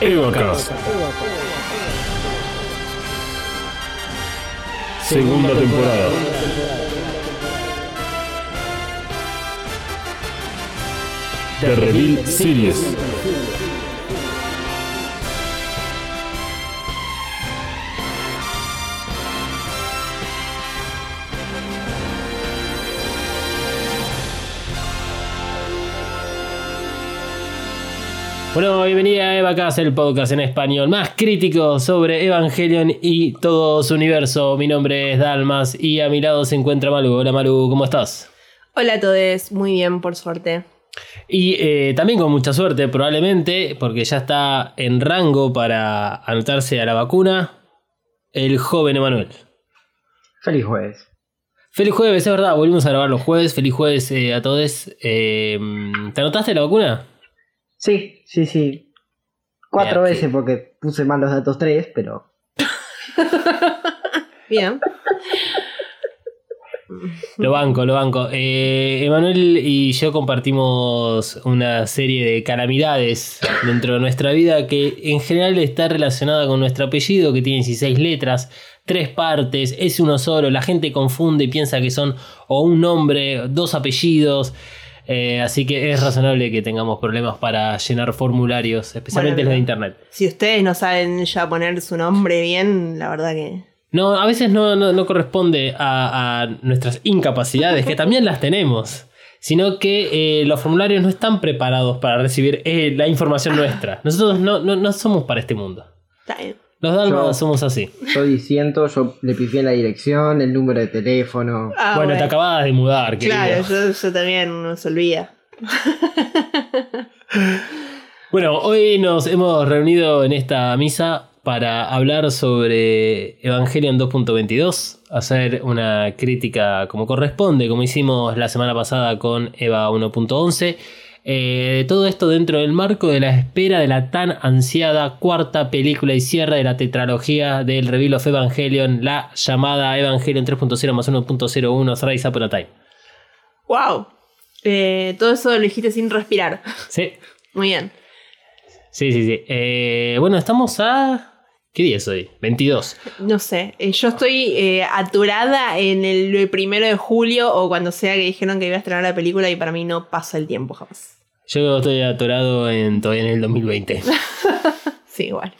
Evacast. Segunda temporada. The Reveal Series. Bueno, bienvenida a Evacast, el podcast en español más crítico sobre Evangelion y todo su universo. Mi nombre es Dalmas y a mi lado se encuentra Malu. Hola Malu, ¿cómo estás? Hola a todos, muy bien, por suerte. Y eh, también con mucha suerte, probablemente, porque ya está en rango para anotarse a la vacuna, el joven Emanuel. Feliz jueves. Feliz jueves, es verdad, volvimos a grabar los jueves. Feliz jueves eh, a todos. Eh, ¿Te anotaste la vacuna? Sí, sí, sí. Cuatro Bien, veces porque puse mal los datos tres, pero. Bien. Lo banco, lo banco. Eh, Emanuel y yo compartimos una serie de calamidades dentro de nuestra vida que en general está relacionada con nuestro apellido, que tiene 16 letras, tres partes, es uno solo. La gente confunde y piensa que son o un nombre, dos apellidos. Eh, así que es razonable que tengamos problemas para llenar formularios, especialmente Bueno, los de internet. Si ustedes no saben ya poner su nombre bien, la verdad que. No, a veces no, no, no corresponde a, a nuestras incapacidades, que también las tenemos, sino que eh, los formularios no están preparados para recibir eh, la información nuestra. Nosotros no, no, no somos para este mundo. Los dalmas Yo- somos así. Yo diciendo, yo le pifié la dirección, el número de teléfono. Ah, bueno, te acabas de mudar, querido. Claro, yo, yo también uno se olvida. Bueno, hoy nos hemos reunido en esta misa para hablar sobre Evangelion 2.22, hacer una crítica como corresponde, como hicimos la semana pasada con Eva 1.11. Eh, todo esto dentro del marco de la espera de la tan ansiada cuarta película y cierre de la tetralogía del Reveal of Evangelion, la llamada Evangelion 3.0 más 1.01 Thrice Upon a Time. ¡Wow! Eh, todo eso lo dijiste sin respirar. Sí, Muy bien. sí, sí. sí. Eh, bueno, estamos a... ¿Qué día es hoy? 22. No sé, eh, yo estoy eh, aturada en el primero de julio o cuando sea que dijeron que iba a estrenar la película y para mí no pasa el tiempo jamás. Yo estoy atorado en, todavía en el 2020. Sí, igual.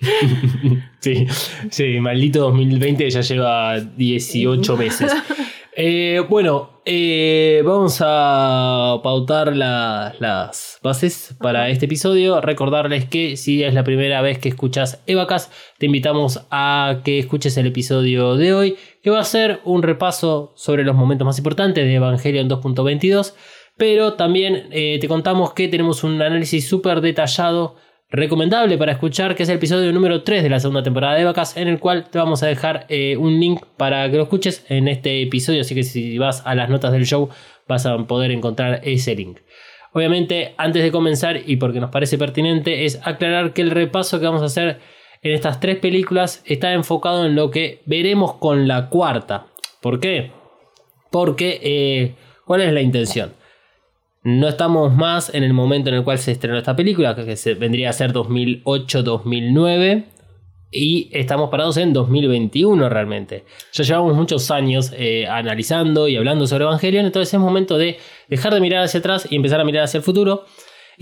Sí, sí, maldito 2020 ya lleva 18 meses. Eh, bueno, eh, vamos a pautar la- las bases para este episodio. Recordarles que si es la primera vez que escuchas Evacas, te invitamos a que escuches el episodio de hoy, que va a ser un repaso sobre los momentos más importantes de Evangelion 2.22. Pero también eh, te contamos que tenemos un análisis súper detallado recomendable para escuchar, que es el episodio número 3 de la segunda temporada de Vacas, en el cual te vamos a dejar eh, un link para que lo escuches en este episodio, así que si vas a las notas del show vas a poder encontrar ese link. Obviamente, antes de comenzar, y porque nos parece pertinente, es aclarar que el repaso que vamos a hacer en estas tres películas está enfocado en lo que veremos con la cuarta. ¿Por qué? Porque, eh, ¿cuál es la intención? No estamos más en el momento en el cual se estrenó esta película, que se vendría a ser 2008-2009, y estamos parados en 2021 realmente. Ya llevamos muchos años eh, analizando y hablando sobre Evangelion, entonces es momento de dejar de mirar hacia atrás y empezar a mirar hacia el futuro.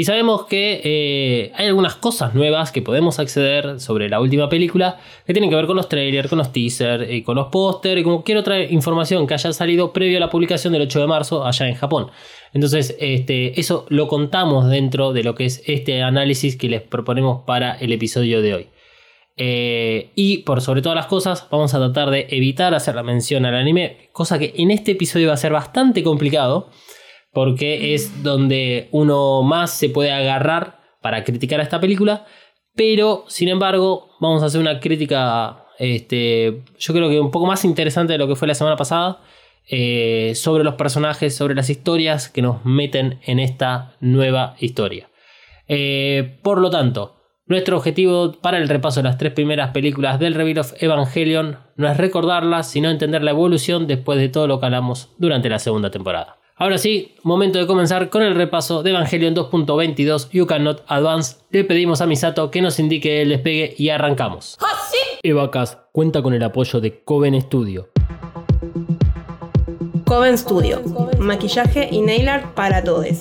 Y sabemos que eh, hay algunas cosas nuevas que podemos acceder sobre la última película que tienen que ver con los trailers, con los teasers, y con los pósteres y con cualquier otra información que haya salido previo a la publicación del 8 de marzo allá en Japón. Entonces, este, eso lo contamos dentro de lo que es este análisis que les proponemos para el episodio de hoy. Eh, y por sobre todas las cosas, vamos a tratar de evitar hacer la mención al anime, cosa que en este episodio va a ser bastante complicado porque es donde uno más se puede agarrar para criticar a esta película, pero sin embargo vamos a hacer una crítica, este, yo creo que un poco más interesante de lo que fue la semana pasada eh, sobre los personajes, sobre las historias que nos meten en esta nueva historia. Eh, por lo tanto, nuestro objetivo para el repaso de las tres primeras películas del Reveal of Evangelion no es recordarlas, sino entender la evolución después de todo lo que hablamos durante la segunda temporada. Ahora sí, momento de comenzar con el repaso de Evangelion 2.22 You Cannot Advance. Le pedimos a Misato que nos indique el despegue y arrancamos. Evacast cuenta con el apoyo de Coven Studio. Coven Studio, maquillaje y nail art para todos.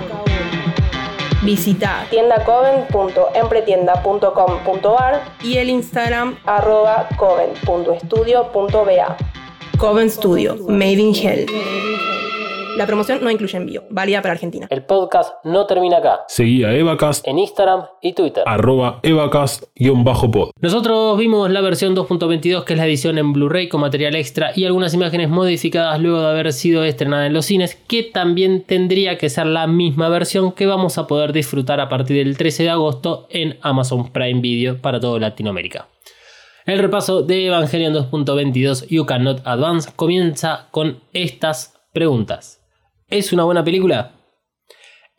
Visita tiendacoven.empretienda.com.ar y el Instagram arroba coven.estudio.ba. Coven Studio, Made in Hell. La promoción no incluye envío, válida para Argentina. El podcast no termina acá. Seguí a Evacast, En Instagram y Twitter. arroba Evacast-pod. Nosotros vimos la versión 2.22, que es la edición en Blu-ray con material extra y algunas imágenes modificadas luego de haber sido estrenada en los cines, que también tendría que ser la misma versión que vamos a poder disfrutar a partir del 13 de agosto en Amazon Prime Video para toda Latinoamérica. El repaso de Evangelion 2.22 You Cannot Advance comienza con estas preguntas. ¿Es una buena película?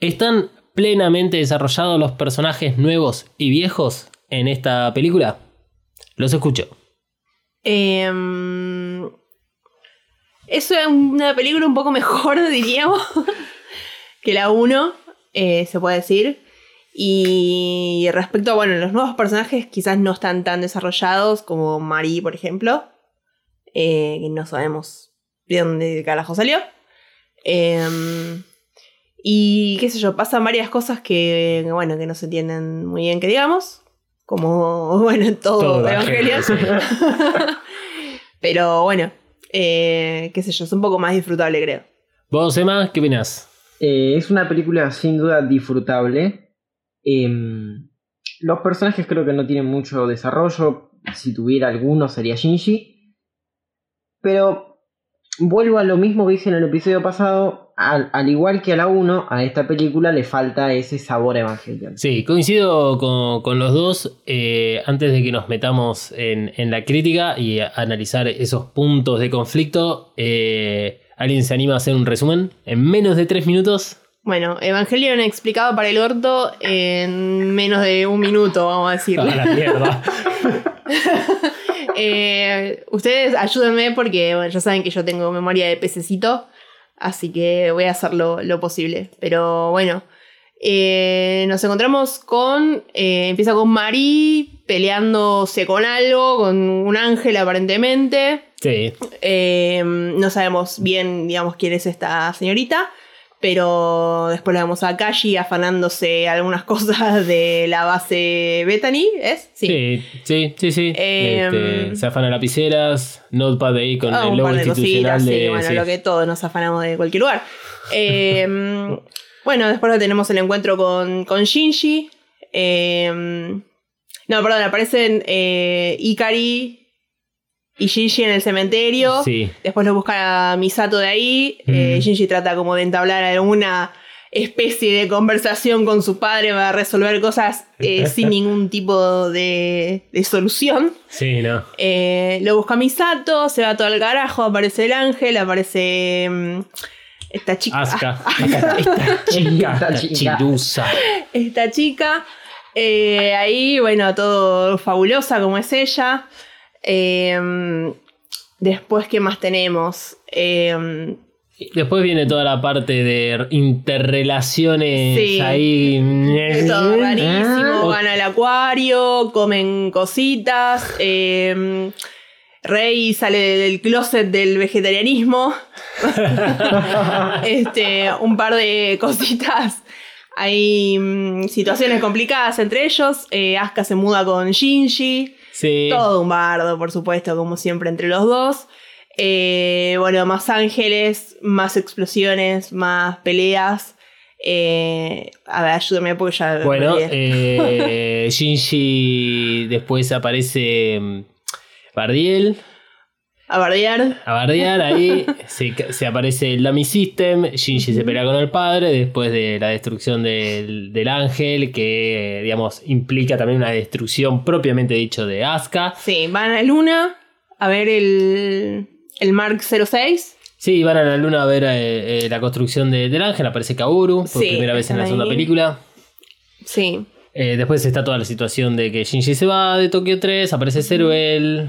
¿Están plenamente desarrollados los personajes nuevos y viejos en esta película? Los escucho. Em, es una película un poco mejor, diríamos, que la 1, eh, se puede decir. Y respecto a, bueno, los nuevos personajes quizás no están tan desarrollados como Marie, por ejemplo. eh, que no sabemos de dónde carajo salió. Em, y qué sé yo, pasan varias cosas que, bueno, que no se entienden muy bien que digamos. Como, bueno, en todo. Evangelion. Pero bueno, eh, qué sé yo, es un poco más disfrutable, creo. ¿Vos, Emma, qué opinás? Eh, es una película sin duda disfrutable. Em, los personajes creo que no tienen mucho desarrollo. Si tuviera alguno sería Shinji. Pero vuelvo a lo mismo que hice en el episodio pasado. Al, al igual que a la 1, a esta película le falta ese sabor Evangelion. Sí, coincido con, con los dos. Eh, antes de que nos metamos en, en la crítica y a analizar esos puntos de conflicto, eh, ¿alguien se anima a hacer un resumen en menos de tres minutos? Bueno, Evangelion explicado para el orto en menos de un minuto, vamos a decir. A la mierda. Eh, ustedes ayúdenme porque bueno, ya saben que yo tengo memoria de pececito, así que voy a hacer lo, lo posible. Pero bueno, eh, nos encontramos con. eh, empieza con Marie peleándose con algo, con un ángel aparentemente. Sí, no sabemos bien, digamos, quién es esta señorita. Pero después la vemos a Kashi afanándose algunas cosas de la base Bethany, ¿es? sí, sí, sí. sí. Eh, Este, se afanan lapiceras, Notepad ahí con Ah, el logo de institucional cositas, sí, de. bueno, sí. lo que todos nos afanamos de cualquier lugar. Eh, bueno, después tenemos el encuentro con, con Shinji. Eh, no, perdón, aparecen eh, Ikari y Shinji en el cementerio. Sí. Después lo busca a Misato de ahí. Eh, Mm. Shinji trata como de entablar alguna especie de conversación con su padre para resolver cosas eh, sin ningún tipo de, de solución. Sí, no. Eh, lo busca Misato, se va todo al carajo, aparece el ángel, aparece mm, esta chica. Asuka. Esta chica, Esta esta chica. chirusa. Esta chica. Eh, ahí, bueno, todo fabulosa como es ella. Eh, después, ¿qué más tenemos? Eh, Después viene toda la parte de interrelaciones Sí. ahí. Es todo rarísimo. Ah. Van al acuario, comen cositas. eh, Rey sale del closet del vegetarianismo. este, un par de cositas. Hay mm, situaciones complicadas entre ellos. Eh, Asuka se muda con Shinji. Sí. Todo un bardo, por supuesto, como siempre entre los dos. Eh, bueno, más ángeles, más explosiones, más peleas. Eh, a ver, ayúdame porque ya. Bueno, eh, Shinji después aparece mm, Bardiel. A bardear. A bardear ahí, se, se aparece el Dummy System, Shinji se pelea con el padre después de la destrucción del, del ángel, que digamos implica también una destrucción propiamente dicho de Asuka. Sí, van a la luna a ver el, el Mark 06. Sí, van a la luna a ver eh, eh, la construcción de- del ángel, aparece Kaoru por Sí, primera vez en la segunda película. Sí. Eh, después está toda la situación de que Shinji se va de Tokio 3, aparece Zeruel.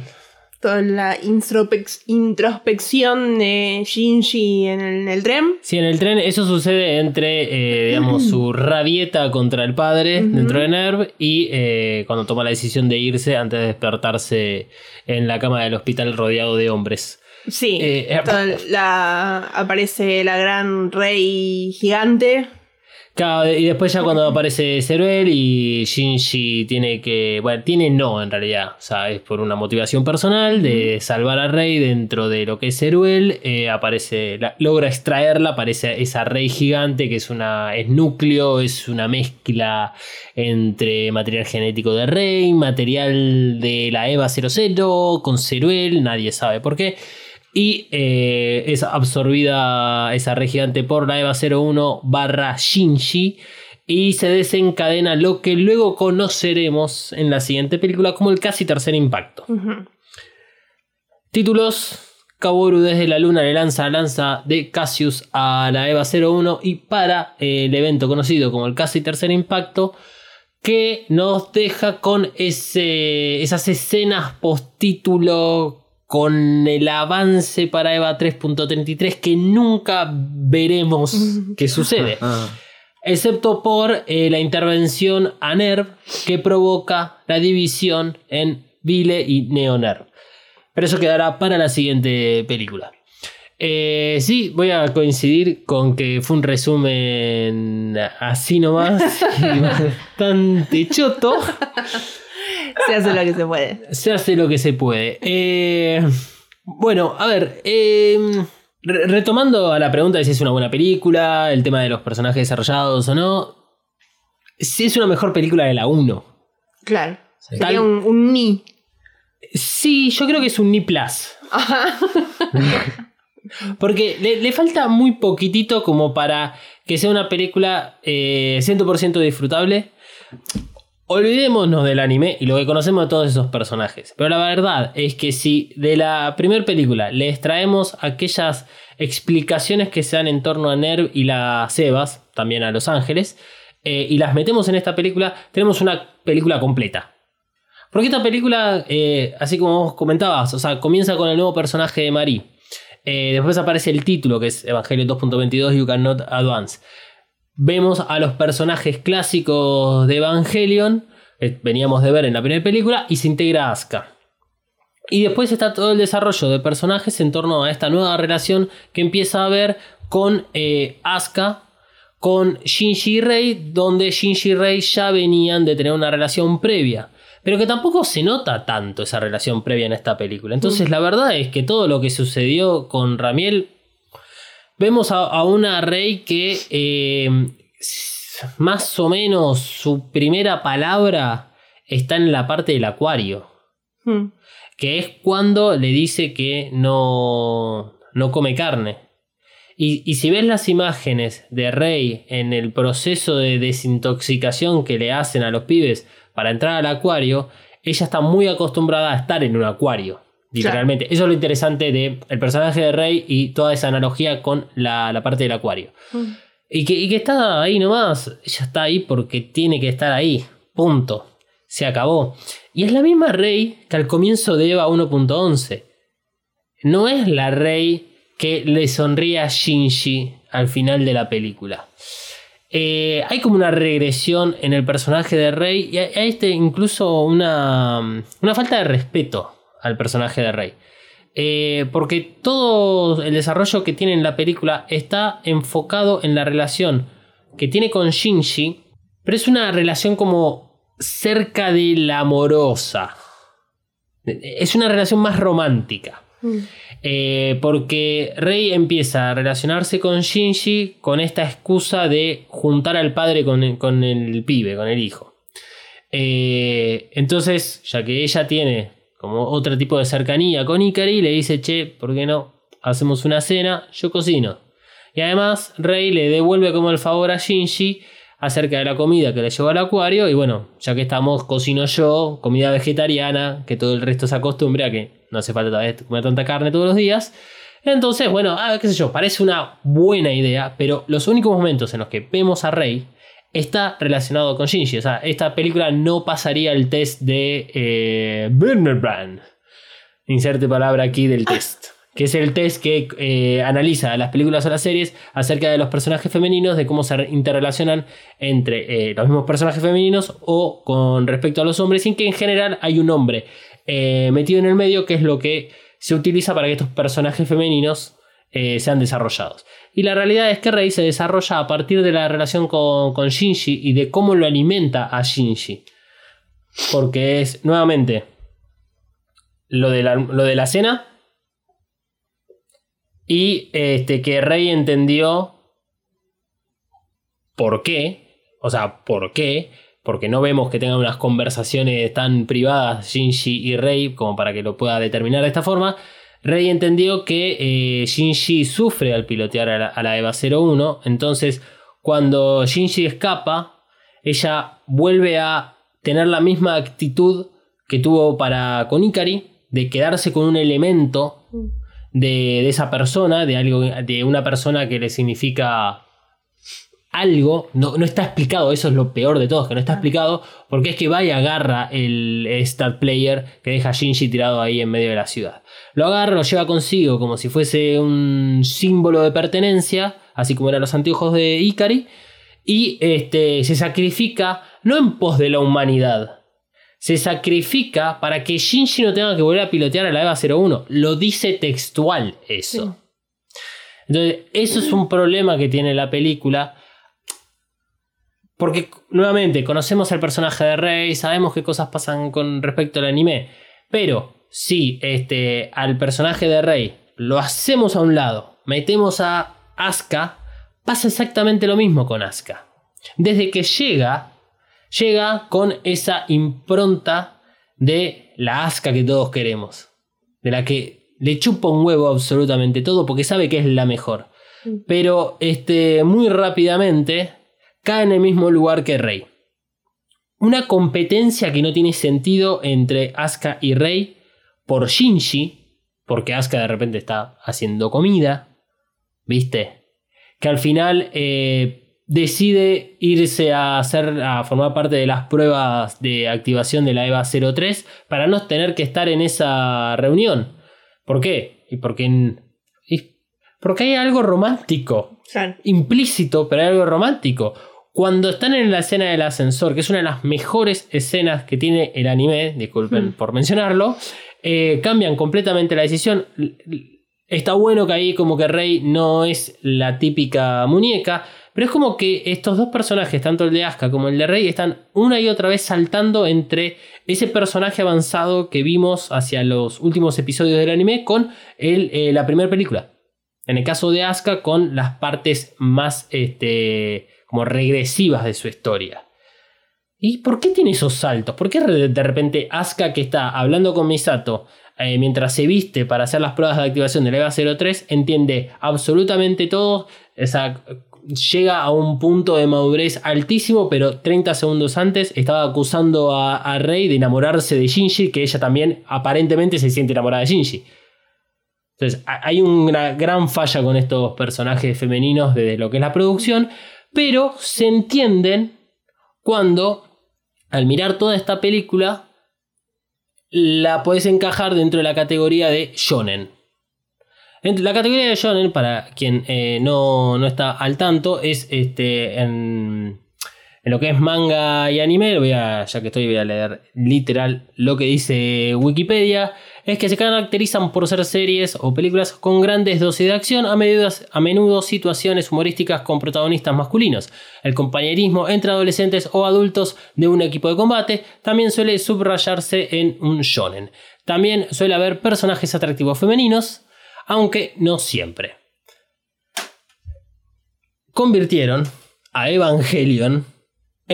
Toda la introspec- introspección de Shinji en el, en el tren. Sí, en el tren eso sucede entre, eh, digamos, su rabieta contra el padre dentro de Nerv y eh, cuando toma la decisión de irse antes de despertarse en la cama del hospital rodeado de hombres. Sí. Eh, la, aparece la gran rey gigante. Claro, y después ya cuando aparece Zeruel y Shinji tiene que. Bueno, tiene no en realidad. O sea, es por una motivación personal de salvar a Rey dentro de lo que es Zeruel. eh, aparece. la- logra extraerla, aparece esa Rey gigante que es una. es núcleo, es una mezcla entre material genético de Rey, material de la EVA 00 con Zeruel, nadie sabe por qué. Y eh, es absorbida esa red gigante por la EVA 01 barra Shinji. Y se desencadena lo que luego conoceremos en la siguiente película como el casi tercer impacto. Títulos. Kaworu desde la luna le lanza la lanza de Cassius a la EVA 01 y para eh, el evento conocido como el casi tercer impacto que nos deja con ese, esas escenas post-título con el avance para EVA 3.33 que nunca veremos qué sucede. Ah. Excepto por eh, la intervención a NERV que provoca la división en Vile y NeoNERV. Pero eso quedará para la siguiente película. Eh, sí, voy a coincidir con que fue un resumen así nomás y bastante choto. Se hace lo que se puede. Se hace lo que se puede. Eh, bueno, a ver. eh, re- retomando a la pregunta de si es una buena película, el tema de los personajes desarrollados o no. Si es una mejor película de la 1. Claro. Tal- Sería un, un ni. Sí, yo creo que es un ni plus. Ajá. Porque le, le falta muy poquitito como para que sea una película eh, 100% disfrutable. Olvidémonos del anime y lo que conocemos de todos esos personajes. Pero la verdad es que si de la primera película le extraemos aquellas explicaciones que se dan en torno a Nerv y las Evas, también a Los Ángeles, eh, y las metemos en esta película, tenemos una película completa. Porque esta película, eh, así como vos comentabas, o sea, comienza con el nuevo personaje de Marie. Eh, después aparece el título que es Evangelion 2.22 You Cannot Advance. Vemos a los personajes clásicos de Evangelion, que veníamos de ver en la primera película, y se integra Asuka. Y después está todo el desarrollo de personajes en torno a esta nueva relación que empieza a ver con eh, Asuka, con Shinji y Rei, donde Shinji y Rei ya venían de tener una relación previa. Pero que tampoco se nota tanto esa relación previa en esta película. Entonces, la verdad es que todo lo que sucedió con Ramiel. Vemos a, a una Rey que eh, más o menos su primera palabra está en la parte del acuario Hmm. que es cuando le dice que no, no come carne. Y, y si ves las imágenes de Rey en el proceso de desintoxicación que le hacen a los pibes para entrar al acuario, ella está muy acostumbrada a estar en un acuario. Literalmente. Eso es lo interesante del personaje de Rey y toda esa analogía con la, la parte del acuario. Hmm. Y que, y que está ahí nomás. Ella está ahí porque tiene que estar ahí. Punto. Se acabó. Y es la misma Rey que al comienzo de Eva 1.11. No es la Rey que le sonríe a Shinji al final de la película. Eh, hay como una regresión en el personaje de Rey y hay, hay este incluso una, una falta de respeto al personaje de Rey. Eh, porque todo el desarrollo que tiene en la película está enfocado en la relación que tiene con Shinji, pero es una relación como cerca de la amorosa. Es una relación más romántica. Mm. Eh, porque Rey empieza a relacionarse con Shinji con esta excusa de juntar al padre con el, con el pibe, con el hijo. Eh, entonces, ya que ella tiene como otro tipo de cercanía con Ikari, le dice, che, ¿por qué no? Hacemos una cena, yo cocino. Y además, Rey le devuelve como el favor a Shinji acerca de la comida que le llevó al acuario. Y bueno, ya que estamos, cocino yo, comida vegetariana, que todo el resto se acostumbre a que no hace falta comer tanta carne todos los días. Entonces, bueno, ah, qué sé yo, parece una buena idea, pero los únicos momentos en los que vemos a Rey está relacionado con Shinji. O sea, esta película no pasaría el test de eh, Brand. Inserte palabra aquí del test. Que es el test que eh, analiza las películas o las series acerca de los personajes femeninos, de cómo se interrelacionan entre eh, los mismos personajes femeninos o con respecto a los hombres, sin que en general hay un hombre eh, metido en el medio, que es lo que se utiliza para que estos personajes femeninos eh, sean desarrollados. Y la realidad es que Rei se desarrolla a partir de la relación con, Shinji y de cómo lo alimenta a Shinji. Porque es, nuevamente, lo de la, lo de la cena y este, que Rey entendió por qué, o sea, por qué, porque no vemos que tengan unas conversaciones tan privadas Shinji y Rey como para que lo pueda determinar de esta forma. Rey entendió que eh, Shinji sufre al pilotear a la, a la EVA 01, entonces cuando Shinji escapa, ella vuelve a tener la misma actitud que tuvo para con Ikari, de quedarse con un elemento de, de esa persona, de, algo, de una persona que le significa algo, no, no está explicado, eso es lo peor de todo, que no está explicado, porque es que va y agarra el star player que deja a Shinji tirado ahí en medio de la ciudad. Lo agarra, lo lleva consigo como si fuese un símbolo de pertenencia, así como eran los anteojos de Ikari, y este, se sacrifica no en pos de la humanidad, se sacrifica para que Shinji no tenga que volver a pilotear a la EVA 01. Lo dice textual eso. Entonces, eso es un problema que tiene la película. Porque, nuevamente, conocemos al personaje de Rey, sabemos qué cosas pasan con respecto al anime. Pero, si este, al personaje de Rey lo hacemos a un lado, metemos a Asuka, pasa exactamente lo mismo con Asuka. Desde que llega, llega con esa impronta de la Asuka que todos queremos. De la que le chupa un huevo absolutamente todo porque sabe que es la mejor. Pero este, muy rápidamente cae en el mismo lugar que Rey. Una competencia que no tiene sentido entre Asuka y Rey por Shinji, porque Asuka de repente está haciendo comida, ¿viste? Que al final eh, decide irse a hacer a formar parte de las pruebas de activación de la EVA 03 para no tener que estar en esa reunión. ¿Por qué? Y porque en- porque hay algo romántico Claro. implícito, pero hay algo romántico. Cuando están en la escena del ascensor, que es una de las mejores escenas que tiene el anime, disculpen Mm. por mencionarlo, eh, cambian completamente la decisión. Está bueno que ahí como que Rey no es la típica muñeca, pero es como que estos dos personajes, tanto el de Asuka como el de Rey, están una y otra vez saltando entre ese personaje avanzado que vimos hacia los últimos episodios del anime con el, eh, la primera película. En el caso de Asuka, con las partes más este, como regresivas de su historia. ¿Y por qué tiene esos saltos? ¿Por qué de repente Asuka que está hablando con Misato eh, mientras se viste para hacer las pruebas de activación del EVA 03 entiende absolutamente todo? Llega a un punto de madurez altísimo, pero 30 segundos antes estaba acusando a, a Rei de enamorarse de Shinji, que ella también aparentemente se siente enamorada de Shinji. Entonces, ha- hay una gran falla con estos personajes femeninos desde lo que es la producción, pero se entienden cuando, al mirar toda esta película, la podés encajar dentro de la categoría de shonen. En- La categoría de shonen, para quien eh, no, no está al tanto, es este, en, En lo que es manga y anime, voy a, ya que estoy, voy a leer literal lo que dice Wikipedia. Es que se caracterizan por ser series o películas con grandes dosis de acción, a menudo, a menudo situaciones humorísticas con protagonistas masculinos. El compañerismo entre adolescentes o adultos de un equipo de combate también suele subrayarse en un shonen. También suele haber personajes atractivos femeninos, aunque no siempre. Convirtieron a Evangelion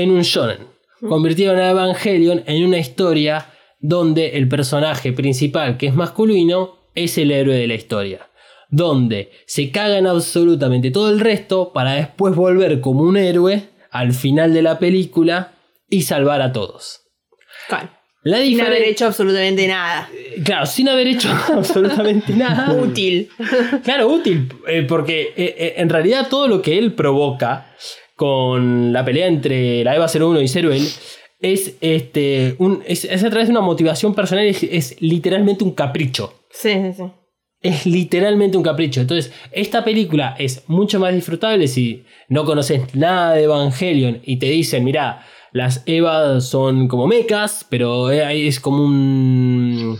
en un shonen. Convirtieron a Evangelion en una historia donde el personaje principal, que es masculino, es el héroe de la historia. Donde se cagan absolutamente todo el resto para después volver como un héroe al final de la película y salvar a todos. Claro. La Sin haber hecho absolutamente nada. Claro, sin haber hecho absolutamente nada. Útil. Claro, útil, eh, porque eh, eh, en realidad todo lo que él provoca con la pelea entre la Eva 01 y Ceruel es, este, un, es, es a través de una motivación personal, es, es literalmente un capricho. Sí, sí, sí. Es literalmente un capricho. Entonces, esta película es mucho más disfrutable si no conoces nada de Evangelion y te dicen, mira, las Evas son como mecas, pero eh, es como un...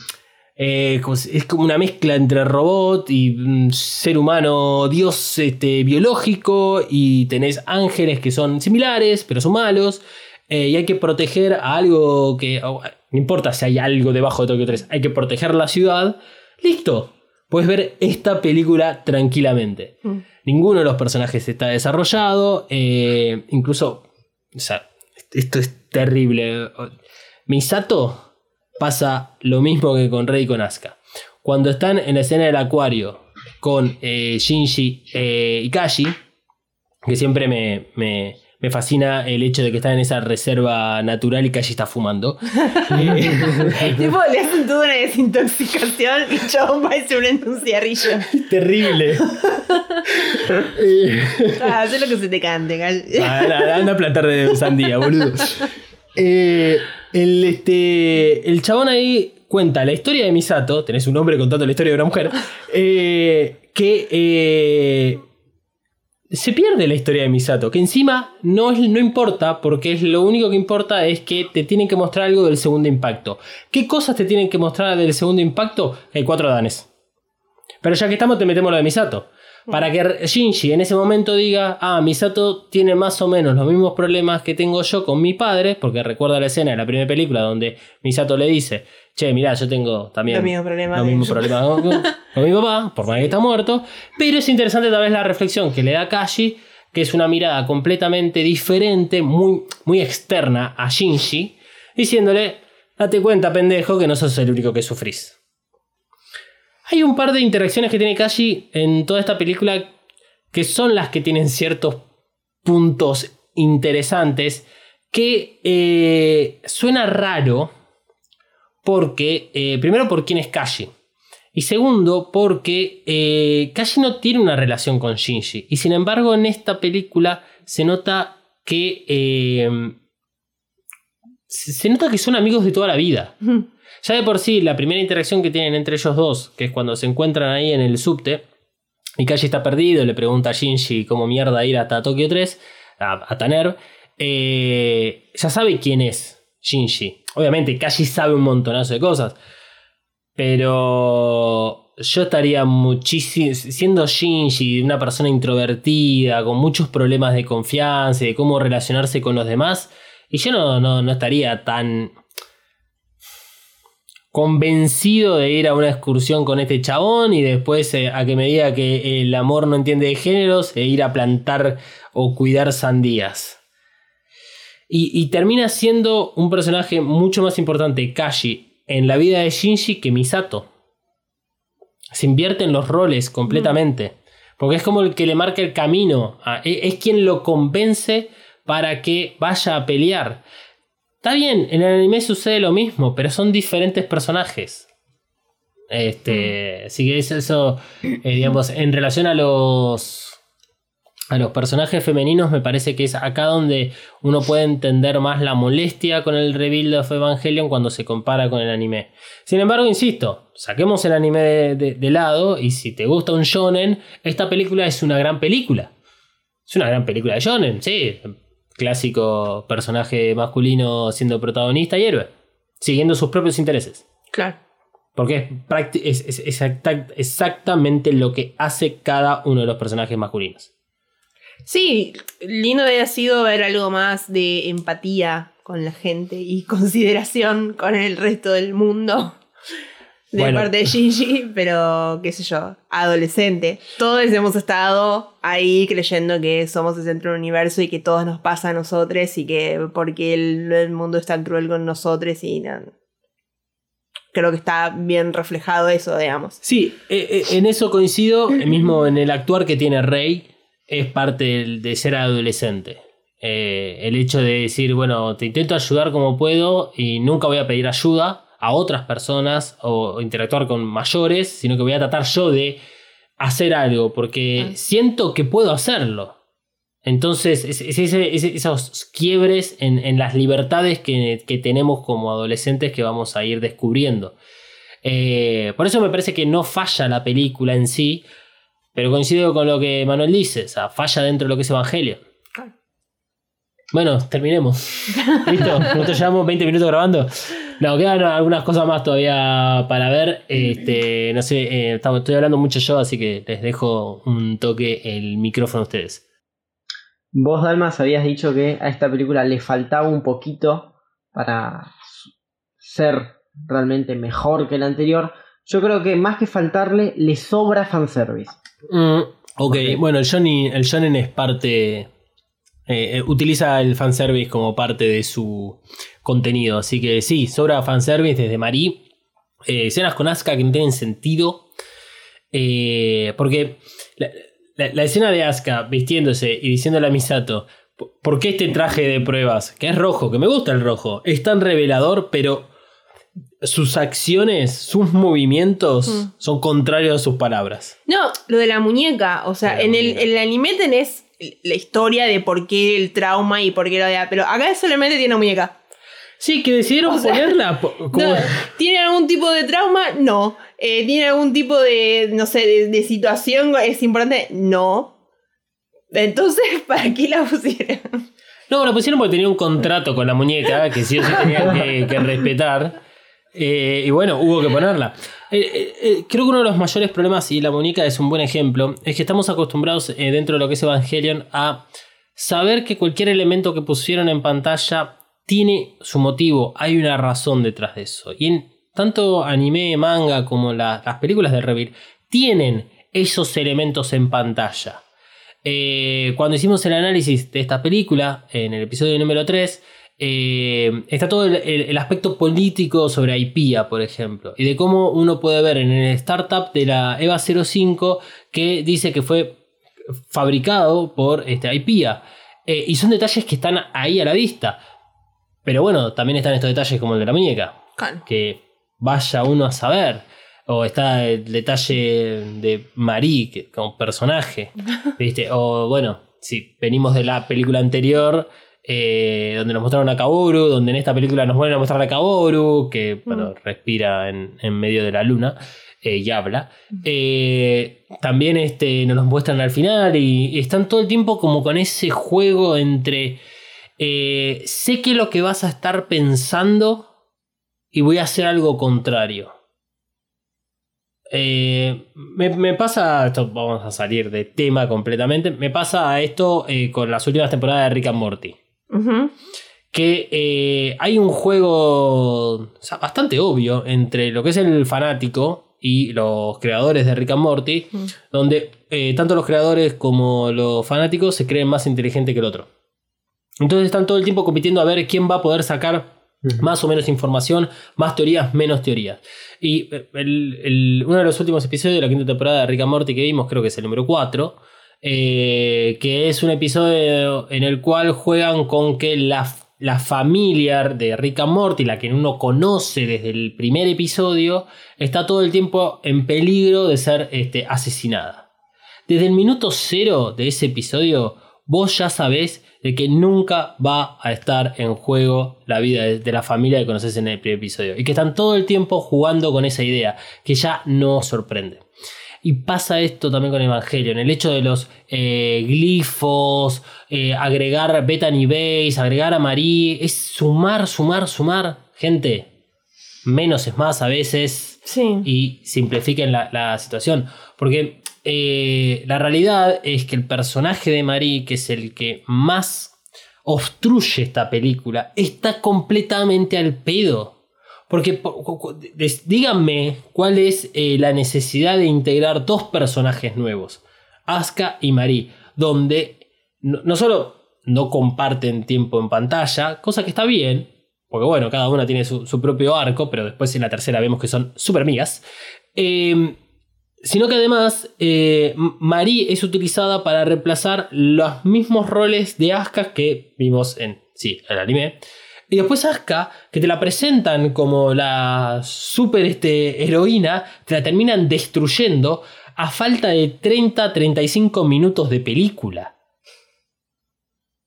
eh, es como una mezcla entre robot y mm, ser humano, dios este, biológico, y tenés ángeles que son similares, pero son malos, eh, y hay que proteger a algo que... oh, no importa si hay algo debajo de Tokio 3, hay que proteger la ciudad. Listo, puedes ver esta película tranquilamente. Mm. Ninguno de los personajes está desarrollado, eh, incluso... O sea, esto es terrible. Misato pasa lo mismo que con Rey y con Asuka. Cuando están en la escena del acuario con eh, Shinji eh, y Kashi, que siempre me, me- me fascina el hecho de que están en esa reserva natural y Kashi está fumando. Eh, tipo, le hacen toda una desintoxicación y chabón va y se prende un cigarrillo. terrible. Eh, Ah, haz lo que se te cante, gal. Ah, anda, anda a plantar de sandía, boludo. Eh, el, este, el chabón ahí cuenta la historia de Misato. Tenés un hombre contando la historia de una mujer. eh, que eh, se pierde la historia de Misato. Que encima no, es- no importa, porque es lo único que importa es que te tienen que mostrar algo del segundo impacto. ¿Qué cosas te tienen que mostrar del segundo impacto? Hay cuatro danes. Pero ya que estamos, te metemos lo de Misato. Para que Shinji en ese momento diga, ah, Misato tiene más o menos los mismos problemas que tengo yo con mi padre, porque recuerda la escena de la primera película donde Misato le dice, che, mirá, yo tengo también Los mismos problemas los mismos problemas con, con- con mi papá, por más que está muerto, pero es interesante tal vez la reflexión que le da Kashi, que es una mirada completamente diferente, muy, muy externa a Shinji, diciéndole, date cuenta, pendejo, que no sos el único que sufrís. Hay un par de interacciones que tiene Kashi en toda esta película que son las que tienen ciertos puntos interesantes que eh, suena raro porque, eh, primero por quién es Kashi y segundo porque eh, Kashi no tiene una relación con Shinji y sin embargo en esta película se nota que se nota que son amigos de toda la vida. Ya de por sí, la primera interacción que tienen entre ellos dos, que es cuando se encuentran ahí en el subte, y Kashi está perdido, le pregunta a Shinji cómo mierda ir hasta Tokio 3, a, a Taner, eh, ya sabe quién es Shinji. Obviamente, Kashi sabe un montonazo de cosas, pero yo estaría muchísimo, siendo Shinji una persona introvertida, con muchos problemas de confianza y de cómo relacionarse con los demás, y yo no, no, no estaría tan convencido de ir a una excursión con este chabón y después eh, a que me diga que el amor no entiende de géneros e ir a plantar o cuidar sandías. Y, y termina siendo un personaje mucho más importante, Kashi, en la vida de Shinji que Misato. Se invierten los roles completamente. Porque es como el que le marca el camino. a- e- es quien lo convence para que vaya a pelear. Está bien, en el anime sucede lo mismo, pero son diferentes personajes. Este, así que es eso, eh, digamos, en relación a los a los personajes femeninos, me parece que es acá donde uno puede entender más la molestia con el rebuild of Evangelion cuando se compara con el anime. Sin embargo, insisto, saquemos el anime de, de- de lado y si te gusta un shonen, esta película es una gran película. Es una gran película de shonen, sí. Clásico personaje masculino siendo protagonista y héroe, siguiendo sus propios intereses. Claro. Porque es, prácti- es- es exacta- exactamente lo que hace cada uno de los personajes masculinos. Sí, lindo hubiera sido ver algo más de empatía con la gente y consideración con el resto del mundo. De Bueno. parte de Shinji, pero qué sé yo, adolescente. Todos hemos estado ahí creyendo que somos el centro del universo y que todo nos pasa a nosotros y que porque el, el mundo es tan cruel con nosotros y no. Creo que está bien reflejado eso, digamos. Sí, eh, eh, en eso coincido, eh, mismo en el actuar que tiene Rey, es parte del- de ser adolescente. Eh, el hecho de decir, bueno, te intento ayudar como puedo y nunca voy a pedir ayuda a otras personas o, interactuar con mayores, sino que voy a tratar yo de hacer algo porque Ah. siento que puedo hacerlo. Entonces, es, es esos quiebres en, en las libertades que, que tenemos como adolescentes que vamos a ir descubriendo. Eh, por eso me parece que no falla la película en sí, pero coincido con lo que Manuel dice, o sea, falla dentro de lo que es Evangelio. Bueno, terminemos. ¿Listo? Nosotros llevamos 20 minutos grabando. No, quedan algunas cosas más todavía para ver. Este, no sé, eh, estamos- estoy hablando mucho yo, así que les dejo un toque el micrófono a ustedes. Vos, Dalmas, habías dicho que a esta película le faltaba un poquito para ser realmente mejor que la anterior. Yo creo que más que faltarle, le sobra fanservice. Mm, ok, bueno, el Johnny, el Shonen es parte. Eh, eh, utiliza el fanservice como parte de su contenido. Así que sí, sobra fanservice desde Marí. Eh, escenas con Asuka que no tienen sentido. Eh, porque la, la- la escena de Asuka vistiéndose y diciéndole a Misato. "¿Por- ¿Por qué este traje de pruebas? Que es rojo, que me gusta el rojo. Es tan revelador, pero sus acciones, sus movimientos Mm. son contrarios a sus palabras. No, lo de la muñeca. O sea, en el, en el anime tenés la historia de por qué el trauma y por qué lo de. Pero acá solamente tiene una muñeca. Sí, que decidieron O sea, ponerla po- como- No, ¿Tiene algún tipo de trauma? No. Eh, ¿Tiene algún tipo de, no sé, de, de situación? ¿Es importante? No. Entonces, ¿para qué la pusieron? No, lo pusieron porque tenía un contrato con la muñeca que sí o sí tenían que, que respetar. Eh, y bueno, hubo que ponerla. Eh, eh, creo que uno de los mayores problemas, y la muñeca es un buen ejemplo, es que estamos acostumbrados dentro de lo que es Evangelion a saber que cualquier elemento que pusieron en pantalla tiene su motivo, hay una razón detrás de eso. Y en tanto anime, manga como la- las películas de Revir tienen esos elementos en pantalla. Cuando hicimos el análisis de esta película, en el episodio número 3, eh, está todo el, el- el aspecto político sobre Aipia, por ejemplo, y de cómo uno puede ver en el startup de la EVA 05 que dice que fue fabricado por este, Aipia. Eh, y son detalles que están ahí a la vista. Pero bueno, también están estos detalles como el de la muñeca que vaya uno a saber. O está el detalle de Marie que- como personaje. ¿Viste? O bueno, si venimos de la película anterior, eh, donde nos mostraron a Kaworu, donde en esta película nos vuelven a mostrar a Kaworu, que bueno, respira en, en medio de la luna. eh, y habla. Eh, también este, nos los muestran al final y, y están todo el tiempo como con ese juego entre sé que lo que vas a estar pensando y voy a hacer algo contrario. Eh, me, me pasa, esto vamos a salir de tema completamente, me pasa esto eh, con las últimas temporadas de Rick and Morty. Que eh, hay un juego o sea, bastante obvio entre lo que es el fanático y los creadores de Rick and Morty, donde eh, tanto los creadores como los fanáticos se creen más inteligentes que el otro. Entonces están todo el tiempo compitiendo a ver quién va a poder sacar más o menos información, más teorías, menos teorías. Y eh, el- el- uno de los últimos episodios de la quinta temporada de Rick and Morty que vimos, creo que es el número 4, eh, que es un episodio en el cual juegan con que la, la familia de Rick Morty, la que uno conoce desde el primer episodio, está todo el tiempo en peligro de ser este, asesinada. Desde el minuto cero de ese episodio, vos ya sabés de que nunca va a estar en juego la vida de, de la familia que conoces en el primer episodio. Y que están todo el tiempo jugando con esa idea, que ya no sorprende. Y pasa esto también con Evangelion, el hecho de los eh, glifos, eh, agregar Bethany Base, agregar a Marie, es sumar, sumar, sumar. Gente, menos es más a veces Sí. y simplifiquen la, la situación. Porque eh, la realidad es que el personaje de Marie, que es el que más obstruye esta película, está completamente al pedo. Porque díganme cuál es eh, la necesidad de integrar dos personajes nuevos, Asuka y Marie, donde no, solo no comparten tiempo en pantalla, cosa que está bien, porque bueno, cada una tiene su, su propio arco, pero después en la tercera vemos que son super amigas. Eh, sino que además eh, Marie es utilizada para reemplazar los mismos roles de Asuka que vimos en sí, el anime. Y después Asuka, que te la presentan como la super este, heroína, te la terminan destruyendo a falta de 30-35 minutos de película.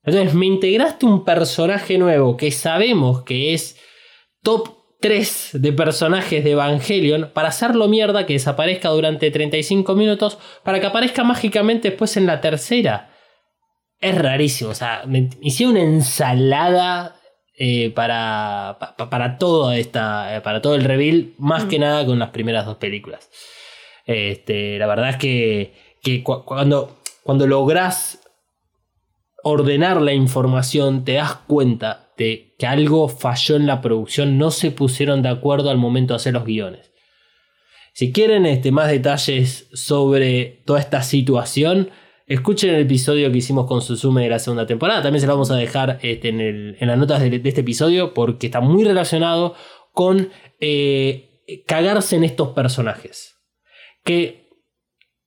Entonces me integraste un personaje nuevo que sabemos que es top 3 de personajes de Evangelion para hacerlo mierda que desaparezca durante 35 minutos para que aparezca mágicamente después en la tercera. Es rarísimo, o sea, me hicieron una ensalada eh, para, pa- pa- para, toda esta, eh, para todo el reveal, más que nada con las primeras dos películas. Este, la verdad es que, que cu- cuando, cuando lográs ordenar la información, te das cuenta de que algo falló en la producción, no se pusieron de acuerdo al momento de hacer los guiones. Si quieren este, más detalles sobre toda esta situación, escuchen el episodio que hicimos con Suzume de la segunda temporada. También se lo vamos a dejar este, en, las notas de, este episodio porque está muy relacionado con eh, cagarse en estos personajes. Que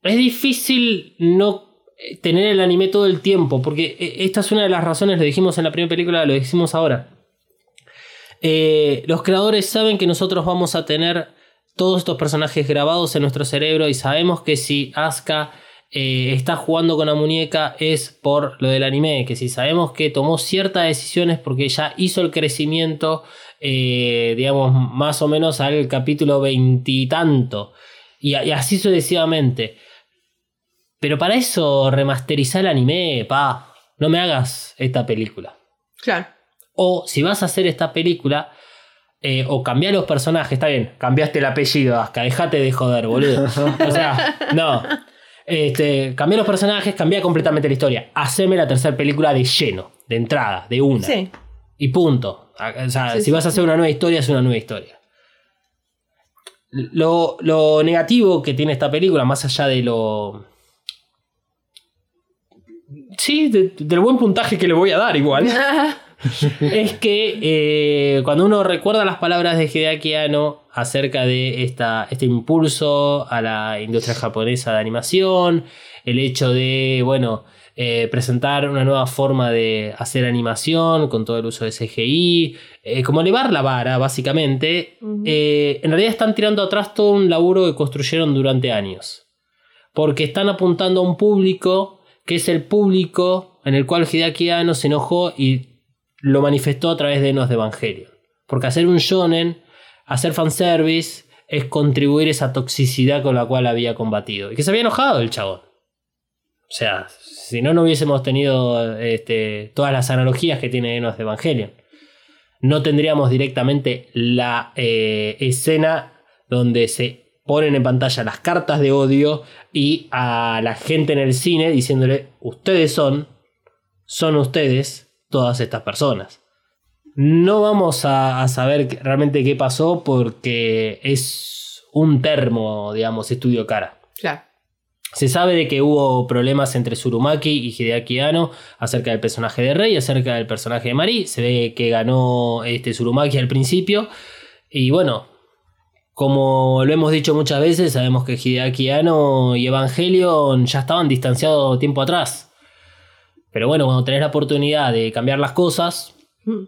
es difícil no eh, tener el anime todo el tiempo, porque eh, esta es una de las razones, lo dijimos en la primera película, lo dijimos ahora. Los creadores saben que nosotros vamos a tener todos estos personajes grabados en nuestro cerebro y sabemos que si Asuka eh, está jugando con la muñeca es por lo del anime, que si sabemos que tomó ciertas decisiones porque ya hizo el crecimiento, eh, digamos, más o menos al capítulo veintitanto, y, y así sucesivamente. Pero para eso remasterizar el anime, pa, no me hagas esta película. Claro. O si vas a hacer esta película, eh, o cambiar los personajes, está bien, cambiaste el apellido, Aska, dejate de joder, boludo. O sea, no. Este, cambiar los personajes, cambiar completamente la historia. Haceme la tercera película de lleno, de entrada, de una. Sí. Y punto. O sea, Sí, si sí, vas a hacer una nueva historia, es una nueva historia. Lo, lo negativo que tiene esta película, más allá de lo. Sí, de- del buen puntaje que le voy a dar igual. es que eh, cuando uno recuerda las palabras de Hideaki Anno acerca de esta, este impulso a la industria japonesa de animación, el hecho de, bueno, eh, presentar una nueva forma de hacer animación con todo el uso de CGI, eh, como elevar la vara, básicamente, eh, en realidad están tirando atrás todo un laburo que construyeron durante años. Porque están apuntando a un público que es el público en el cual Hideaki Anno se enojó y lo manifestó a través de Enos de Evangelion. Porque hacer un shonen, hacer fanservice, es contribuir esa toxicidad con la cual había combatido. Y que se había enojado el chabón. O sea, si no, no hubiésemos tenido este, todas las analogías que tiene Enos de Evangelion. No tendríamos directamente la eh, escena donde se ponen en pantalla las cartas de odio y a la gente en el cine diciéndole, ustedes son, son ustedes todas estas personas. No vamos a, a saber realmente qué pasó porque es un termo, digamos, estudio cara. Claro. Se sabe de que hubo problemas entre Surumaki y Hideaki Anno acerca del personaje de Rey, acerca del personaje de Mari. Se ve que ganó este Surumaki al principio. Y bueno, como lo hemos dicho muchas veces, sabemos que Hideaki Anno y Evangelion ya estaban distanciados tiempo atrás. Pero bueno, cuando tenés la oportunidad de cambiar las cosas, Mm.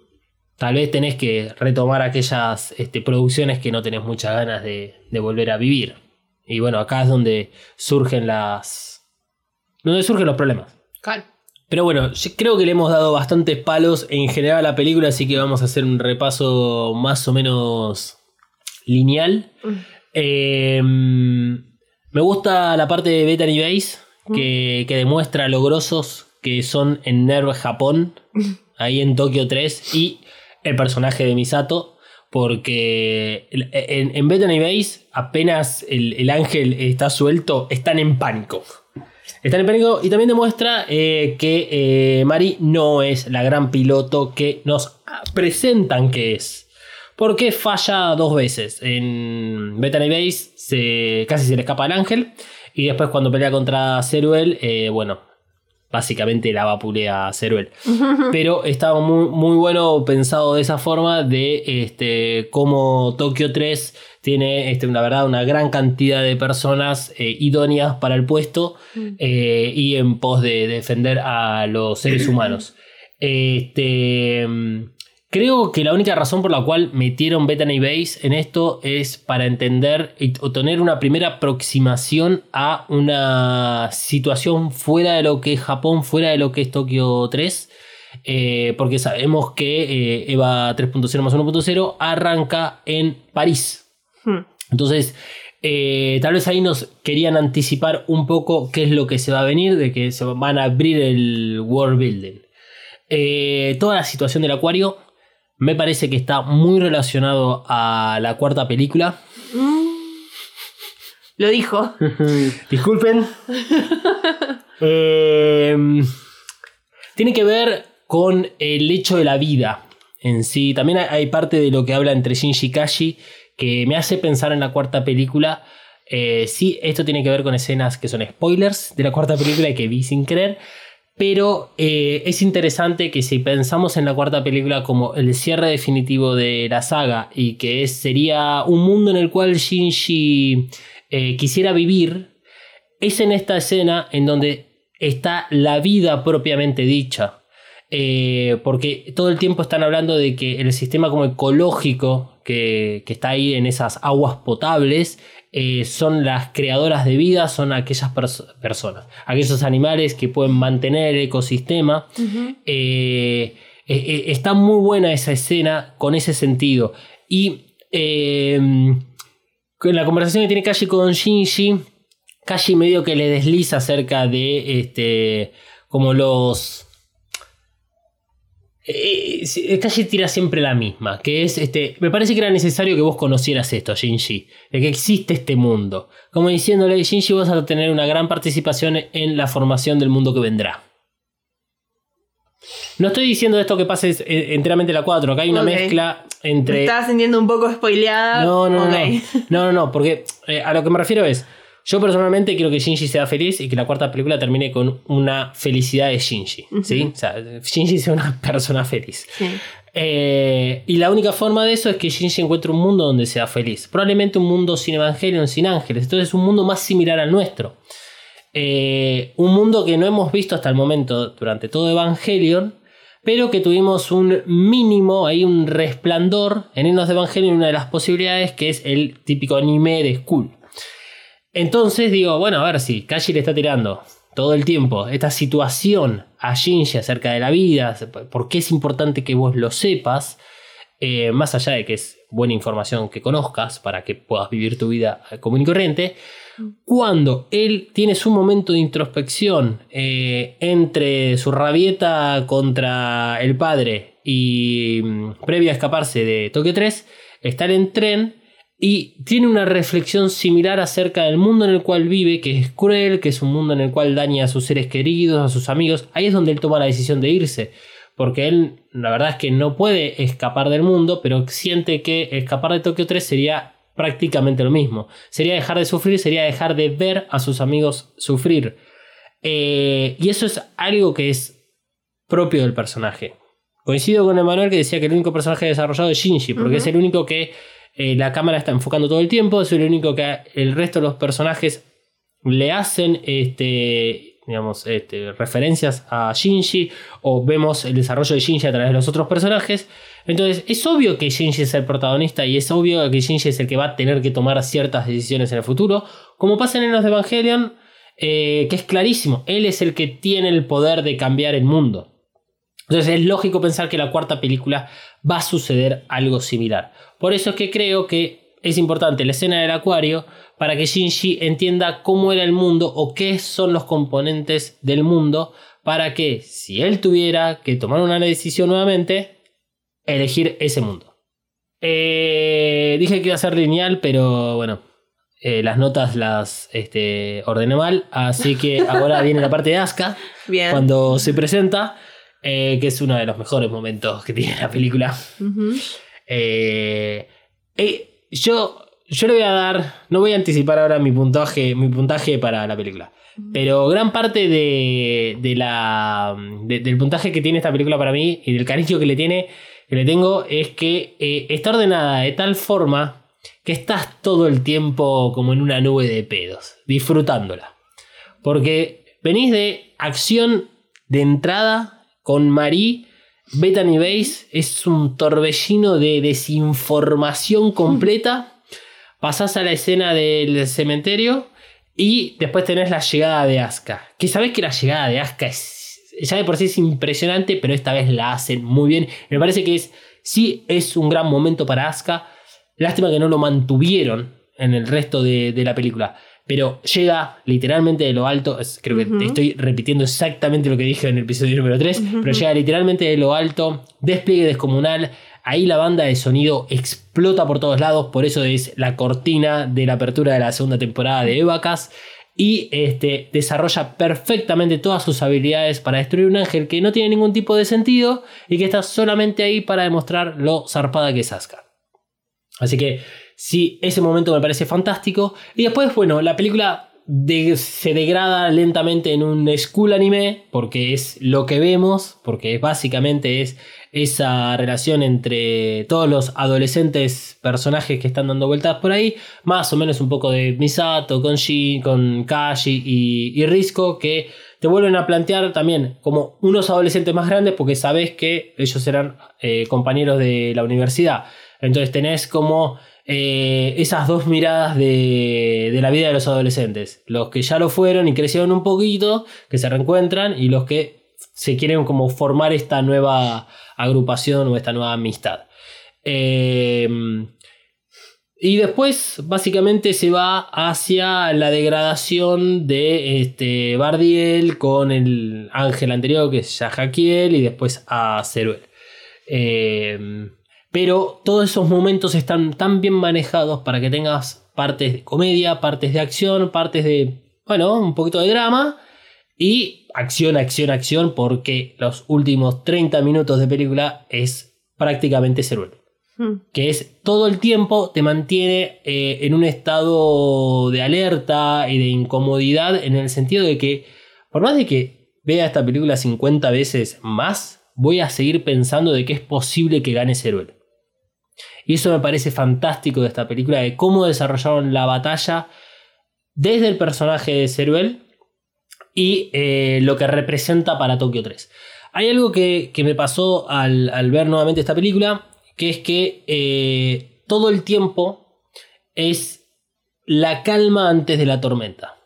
Tal vez tenés que retomar aquellas este, producciones que no tenés muchas ganas de, de volver a vivir. Y bueno, acá es donde surgen las. donde surgen los problemas. Claro. Pero bueno, yo creo que le hemos dado bastantes palos en general a la película, así que vamos a hacer un repaso más o menos lineal. Mm. Eh, Me gusta la parte de Bethany Base que, que demuestra lo grosos que son en Nerve Japón, ahí en Tokio 3, y el personaje de Misato. Porque en, en Bethany Base, apenas el, el ángel está suelto, están en pánico. Están en pánico y también demuestra eh, que eh, Mari no es la gran piloto que nos presentan que es. Porque falla dos veces. En Bethany Base se, casi se le escapa el ángel. Y después cuando pelea contra Ceruel, eh, bueno, básicamente la vapulea a Ceruel. Pero estaba muy, muy bueno pensado de esa forma de este, cómo Tokio 3 tiene este, una verdad una gran cantidad de personas eh, idóneas para el puesto eh, y en pos de defender a los seres humanos. Este, mm, creo que la única razón por la cual metieron Bethany Base en esto es para entender y- o tener una primera aproximación a una situación fuera de lo que es Japón, fuera de lo que es Tokio 3. eh, porque sabemos que eh, EVA 3.0 más 1.0 arranca en París. Hmm. Entonces, eh, tal vez ahí nos querían anticipar un poco qué es lo que se va a venir, de que se van a abrir el world building. Eh, toda la situación del acuario me parece que está muy relacionado a la cuarta película. Lo dijo. Disculpen. Eh, tiene que ver con el hecho de la vida en sí. También hay- parte de lo que habla entre Shinji y Kashi que me hace pensar en la cuarta película. Eh, sí, esto tiene que ver con escenas que son spoilers de la cuarta película y que vi sin querer. Pero eh, es interesante que si pensamos en la cuarta película como el cierre definitivo de la saga y que es, sería un mundo en el cual Shinji eh, quisiera vivir, es en esta escena en donde está la vida propiamente dicha. Eh, porque todo el tiempo están hablando de que el sistema como ecológico que, que está ahí en esas aguas potables eh, son las creadoras de vida, son aquellas pers- personas, aquellos animales que pueden mantener el ecosistema. Eh, eh, eh, está muy buena esa escena con ese sentido. Y eh, en la conversación que tiene Kashi con Shinji, Kashi medio que le desliza acerca de este como los eh, eh, tira siempre la misma, que es este, me parece que era necesario que vos conocieras esto, Shinji, de que existe este mundo. Como diciéndole, Shinji, vas a tener una gran participación en la formación del mundo que vendrá. No estoy diciendo esto que pase enteramente en la 4, acá hay una mezcla Me entre... estaba sintiendo un poco spoileada. No, no, no. No, no, no, porque eh, a lo que me refiero es, yo personalmente quiero que Shinji sea feliz y que la cuarta película termine con una felicidad de Shinji, ¿sí? O sea, Shinji sea una persona feliz. Sí. Eh, y la única forma de eso es que Shinji encuentre un mundo donde sea feliz. Probablemente un mundo sin Evangelion, sin ángeles. Entonces un mundo más similar al nuestro. Eh, un mundo que no hemos visto hasta el momento durante todo Evangelion, pero que tuvimos un mínimo, hay un resplandor en Enos de Evangelion, una de las posibilidades que es el típico anime de School. Entonces digo, bueno, a ver si Kashi le está tirando todo el tiempo esta situación a Shinji acerca de la vida, por qué es importante que vos lo sepas, eh, más allá de que es buena información que conozcas para que puedas vivir tu vida eh, común y corriente, cuando él tiene su momento de introspección eh, entre su rabieta contra el padre y mm, previo a escaparse de Tokio 3, estar en tren y tiene una reflexión similar acerca del mundo en el cual vive, que es cruel, que es un mundo en el cual daña a sus seres queridos, a sus amigos. Ahí es donde él toma la decisión de irse. Porque él, la verdad es que no puede escapar del mundo, pero siente que escapar de Tokio 3 sería prácticamente lo mismo. Sería dejar de sufrir, sería dejar de ver a sus amigos sufrir. Eh, y eso es algo que es propio del personaje. Coincido con Emanuel que decía que el único personaje desarrollado es Shinji, porque es el único que eh, la cámara está enfocando todo el tiempo, es el único que el resto de los personajes le hacen este, digamos, este, referencias a Shinji o vemos el desarrollo de Shinji a través de los otros personajes. Entonces es obvio que Shinji es el protagonista y es obvio que Shinji es el que va a tener que tomar ciertas decisiones en el futuro, como pasa en los de Evangelion, eh, que es clarísimo, él es el que tiene el poder de cambiar el mundo. Entonces es lógico pensar que la cuarta película va a suceder algo similar. Por eso es que creo que es importante la escena del acuario para que Shinji entienda cómo era el mundo o qué son los componentes del mundo para que si él tuviera que tomar una decisión nuevamente, elegir ese mundo. Eh, dije que iba a ser lineal, pero bueno, eh, las notas las este, ordené mal, así que ahora viene la parte de Asuka, Bien. cuando se presenta, eh, que es uno de los mejores momentos que tiene la película. Eh, eh, yo, yo le voy a dar, no voy a anticipar ahora mi puntaje, mi puntaje para la película. Pero gran parte de, de la, de- del puntaje que tiene esta película para mí y del cariño que le tiene, que le tengo, es que eh, está ordenada de tal forma que estás todo el tiempo como en una nube de pedos, disfrutándola. Porque venís de acción de entrada con Marie, Bethany Base, es un torbellino de desinformación completa. Pasás a la escena del cementerio y después tenés la llegada de Asuka. Que sabés que la llegada de Asuka es, ya de por sí es impresionante, pero esta vez la hacen muy bien. Me parece que es, sí es un gran momento para Asuka. Lástima que no lo mantuvieron en el resto de, de la película. Pero llega literalmente de lo alto. creo que Ujú. estoy repitiendo exactamente lo que dije en el episodio número 3. Pero llega literalmente de lo alto. Despliegue descomunal. Ahí la banda de sonido explota por todos lados. Por eso es la cortina de la apertura de la segunda temporada de Evacas. Y este, desarrolla perfectamente todas sus habilidades para destruir un ángel que no tiene ningún tipo de sentido y que está solamente ahí para demostrar lo zarpada que es Asuka. Así que sí, ese momento me parece fantástico. Y después, bueno, la película se degrada lentamente en un school anime, porque es lo que vemos, porque básicamente es esa relación entre todos los adolescentes personajes que están dando vueltas por ahí, más o menos un poco de Misato con Shin, con Kashi y, y Risco, que te vuelven a plantear también como unos adolescentes más grandes, porque sabes que ellos eran eh, compañeros de la universidad. Entonces tenés como eh, esas dos miradas de, la vida de los adolescentes. Los que ya lo fueron y crecieron un poquito, que se reencuentran, y los que se quieren como formar esta nueva agrupación o esta nueva amistad. Eh, y después, básicamente, se va hacia la degradación de este, Bardiel con el ángel anterior, que es Yahakiel, y después a Ceruel. Eh, pero todos esos momentos están tan bien manejados para que tengas partes de comedia, partes de acción, partes de, bueno, un poquito de drama y acción, acción, acción, porque los últimos 30 minutos de película es prácticamente Ceruel Mm. que es todo el tiempo te mantiene eh, en un estado de alerta y de incomodidad en el sentido de que por más de que vea esta película 50 veces más, voy a seguir pensando de que es posible que gane Ceruel. Y eso me parece fantástico de esta película, de cómo desarrollaron la batalla desde el personaje de Ceruel y eh, lo que representa para Tokio 3. Hay algo que, que me pasó al, al ver nuevamente esta película, que es que eh, todo el tiempo es la calma antes de la tormenta.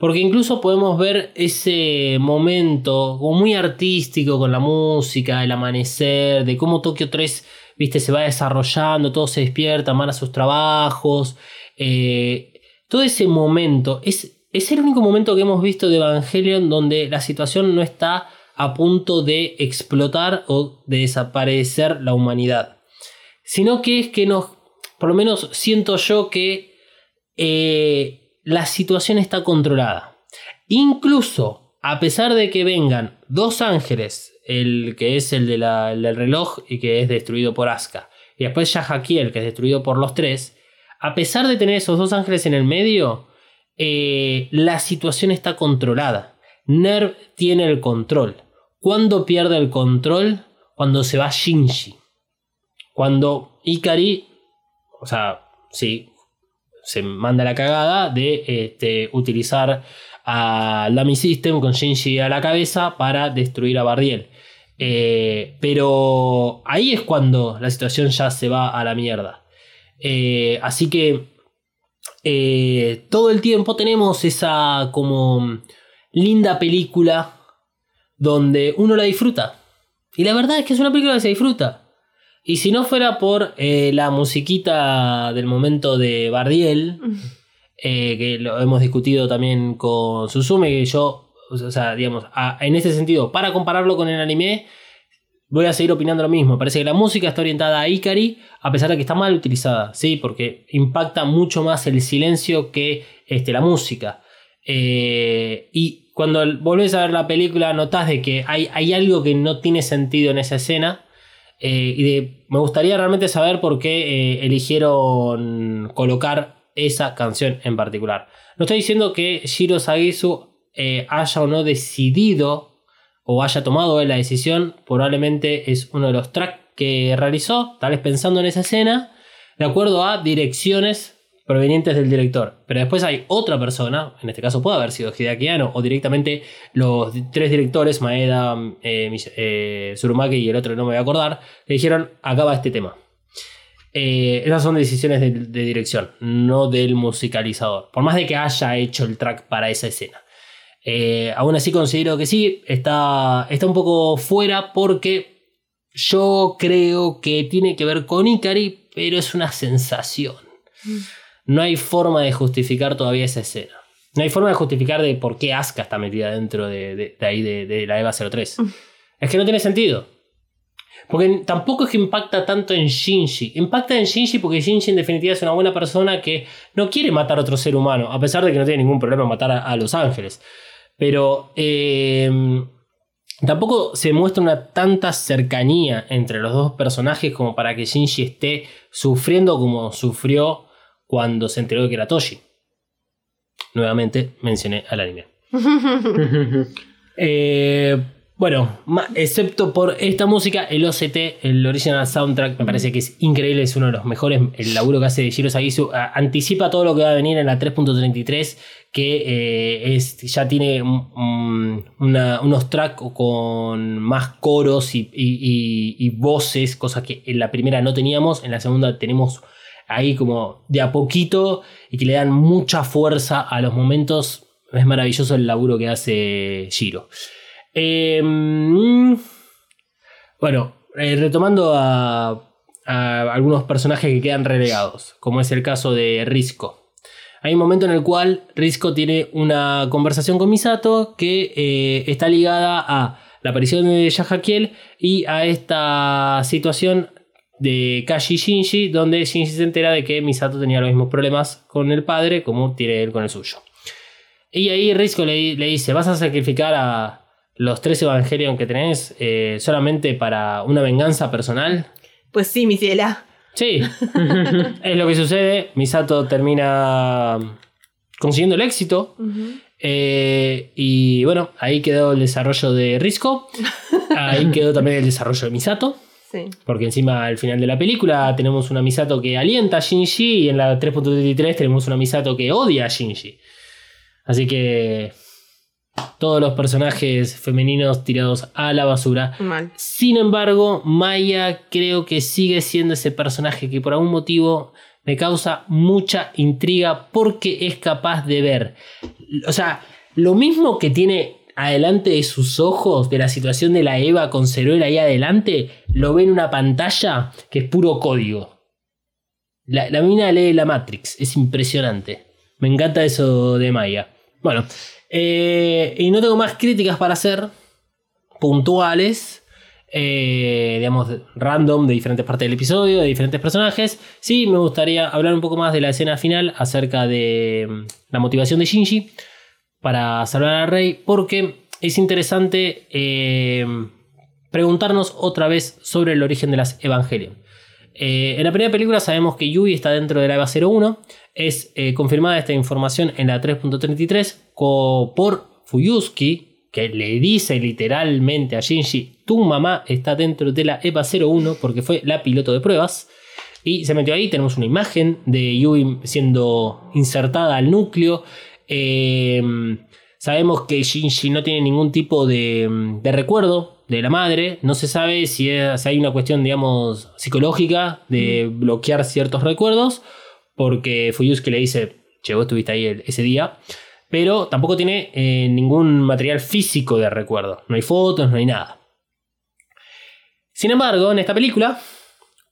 Porque incluso podemos ver ese momento muy artístico con la música, el amanecer, de cómo Tokio 3 viste, se va desarrollando, todos se despiertan, van a sus trabajos. eh, todo ese momento es, es el único momento que hemos visto de Evangelion donde la situación no está a punto de explotar o de desaparecer la humanidad. Sino que es que nos, por lo menos siento yo que eh, la situación está controlada. Incluso a pesar de que vengan dos ángeles, el que es el, de la- el del reloj y que es destruido por Asuka, y después Yahakiel, que es destruido por los tres, a pesar de tener esos dos ángeles en el medio, eh, la situación está controlada. Nerv tiene el control. ¿Cuándo pierde el control? Cuando se va Shinji. Cuando Ikari, o sea, sí, se manda la cagada de este, utilizar a Lamy System con Shinji a la cabeza para destruir a Bardiel. Eh, pero ahí es cuando la situación ya se va a la mierda. Eh, así que eh, todo el tiempo tenemos esa como linda película donde uno la disfruta. Y la verdad es que es una película que se disfruta. Y si no fuera por la musiquita del momento de Bardiel, que lo hemos discutido también con Suzume, que yo, o sea, digamos, en ese sentido, para compararlo con el anime, voy a seguir opinando lo mismo. Parece que la música está orientada a Ikari, a pesar de que está mal utilizada, ¿sí? Porque impacta mucho más el silencio que este, la música. Eh, y cuando volvés a ver la película, notas de que hay, hay algo que no tiene sentido en esa escena. Eh, y de- me gustaría realmente saber por qué eh, eligieron colocar esa canción en particular. No estoy diciendo que Shiro Sagisu eh, haya o no decidido o haya tomado la decisión, probablemente es uno de los tracks que realizó, tal vez pensando en esa escena, de acuerdo a direcciones provenientes del director. Pero después hay otra persona, en este caso puede haber sido Hideaki Anno, o directamente los tres directores, Maeda, eh, eh, Tsurumaki y el otro no me voy a acordar, le dijeron, acá va este tema. Esas son decisiones de, de dirección, no del musicalizador. Por más de que haya hecho el track para esa escena. Eh, aún así considero que sí, está, está un poco fuera porque yo creo que tiene que ver con Ikari, pero es una sensación. No hay forma de justificar todavía esa escena. No hay forma de justificar de por qué Asuka está metida dentro de, de- de ahí de, de la EVA 03. Es que no tiene sentido. Porque tampoco es que impacta tanto en Shinji. Impacta en Shinji porque Shinji en definitiva es una buena persona que no quiere matar a otro ser humano, a pesar de que no tiene ningún problema en matar a, a Los Ángeles. Pero eh, tampoco se muestra una tanta cercanía entre los dos personajes como para que Shinji esté sufriendo como sufrió cuando se enteró de que era Toshi. Nuevamente mencioné al anime. Eh, bueno, excepto por esta música, el OCT, el Original Soundtrack, me parece que es increíble, es uno de los mejores. El laburo que hace Shiro Sagisu a- anticipa todo lo que va a venir en la 3.33, que eh, es, ya tiene una- unos tracks con más coros y, y- y- y voces, cosas que en la primera no teníamos, en la segunda tenemos ahí como de a poquito y que le dan mucha fuerza a los momentos. Es maravilloso el laburo que hace Shiro. Mm, bueno, eh, retomando a, algunos personajes que quedan relegados, como es el caso de Risco. Hay un momento en el cual Risco tiene una conversación con Misato que eh, está ligada a la aparición de Yahakiel y a esta situación de Kashi Shinji, donde Shinji se entera de que Misato tenía los mismos problemas con el padre como tiene él con el suyo. Y ahí Risco le, le dice, ¿vas a sacrificar a los tres Evangelion que tenés eh, solamente para una venganza personal? Pues sí, mi ciela. Sí, es lo que sucede. Misato termina consiguiendo el éxito. Eh, y bueno, ahí quedó el desarrollo de Risco. Ahí quedó también el desarrollo de Misato. Sí. Porque encima al final de la película tenemos una Misato que alienta a Shinji y en la 3.33 tenemos una Misato que odia a Shinji. Así que todos los personajes femeninos tirados a la basura. Mal. Sin embargo, Maya creo que sigue siendo ese personaje que por algún motivo me causa mucha intriga porque es capaz de ver. O sea, lo mismo que tiene adelante de sus ojos de la situación de la Eva con Ceruel ahí adelante, lo ve en una pantalla que es puro código. La, la mina lee la Matrix, es impresionante. Me encanta eso de Maya. Bueno, eh, y no tengo más críticas para hacer puntuales, eh, digamos, random de diferentes partes del episodio, de diferentes personajes. Sí, me gustaría hablar un poco más de la escena final acerca de mm, la motivación de Shinji para salvar al rey, porque es interesante eh, preguntarnos otra vez sobre el origen de las Evangelion. Eh, en la primera película sabemos que Yui está dentro de la EVA 01. Es eh, confirmada esta información en la 3.33 co- por Fuyusuki, que le dice literalmente a Shinji: Tu mamá está dentro de la EVA 01 porque fue la piloto de pruebas. Y se metió ahí. Tenemos una imagen de Yui siendo insertada al núcleo. Eh, sabemos que Shinji no tiene ningún tipo de, de recuerdo de la madre. No se sabe si, es- si hay una cuestión, digamos, psicológica de bloquear ciertos recuerdos. Porque Fuyusuke le dice, che, vos estuviste ahí el- ese día. Pero tampoco tiene eh, ningún material físico de recuerdo. No hay fotos, no hay nada. Sin embargo, en esta película,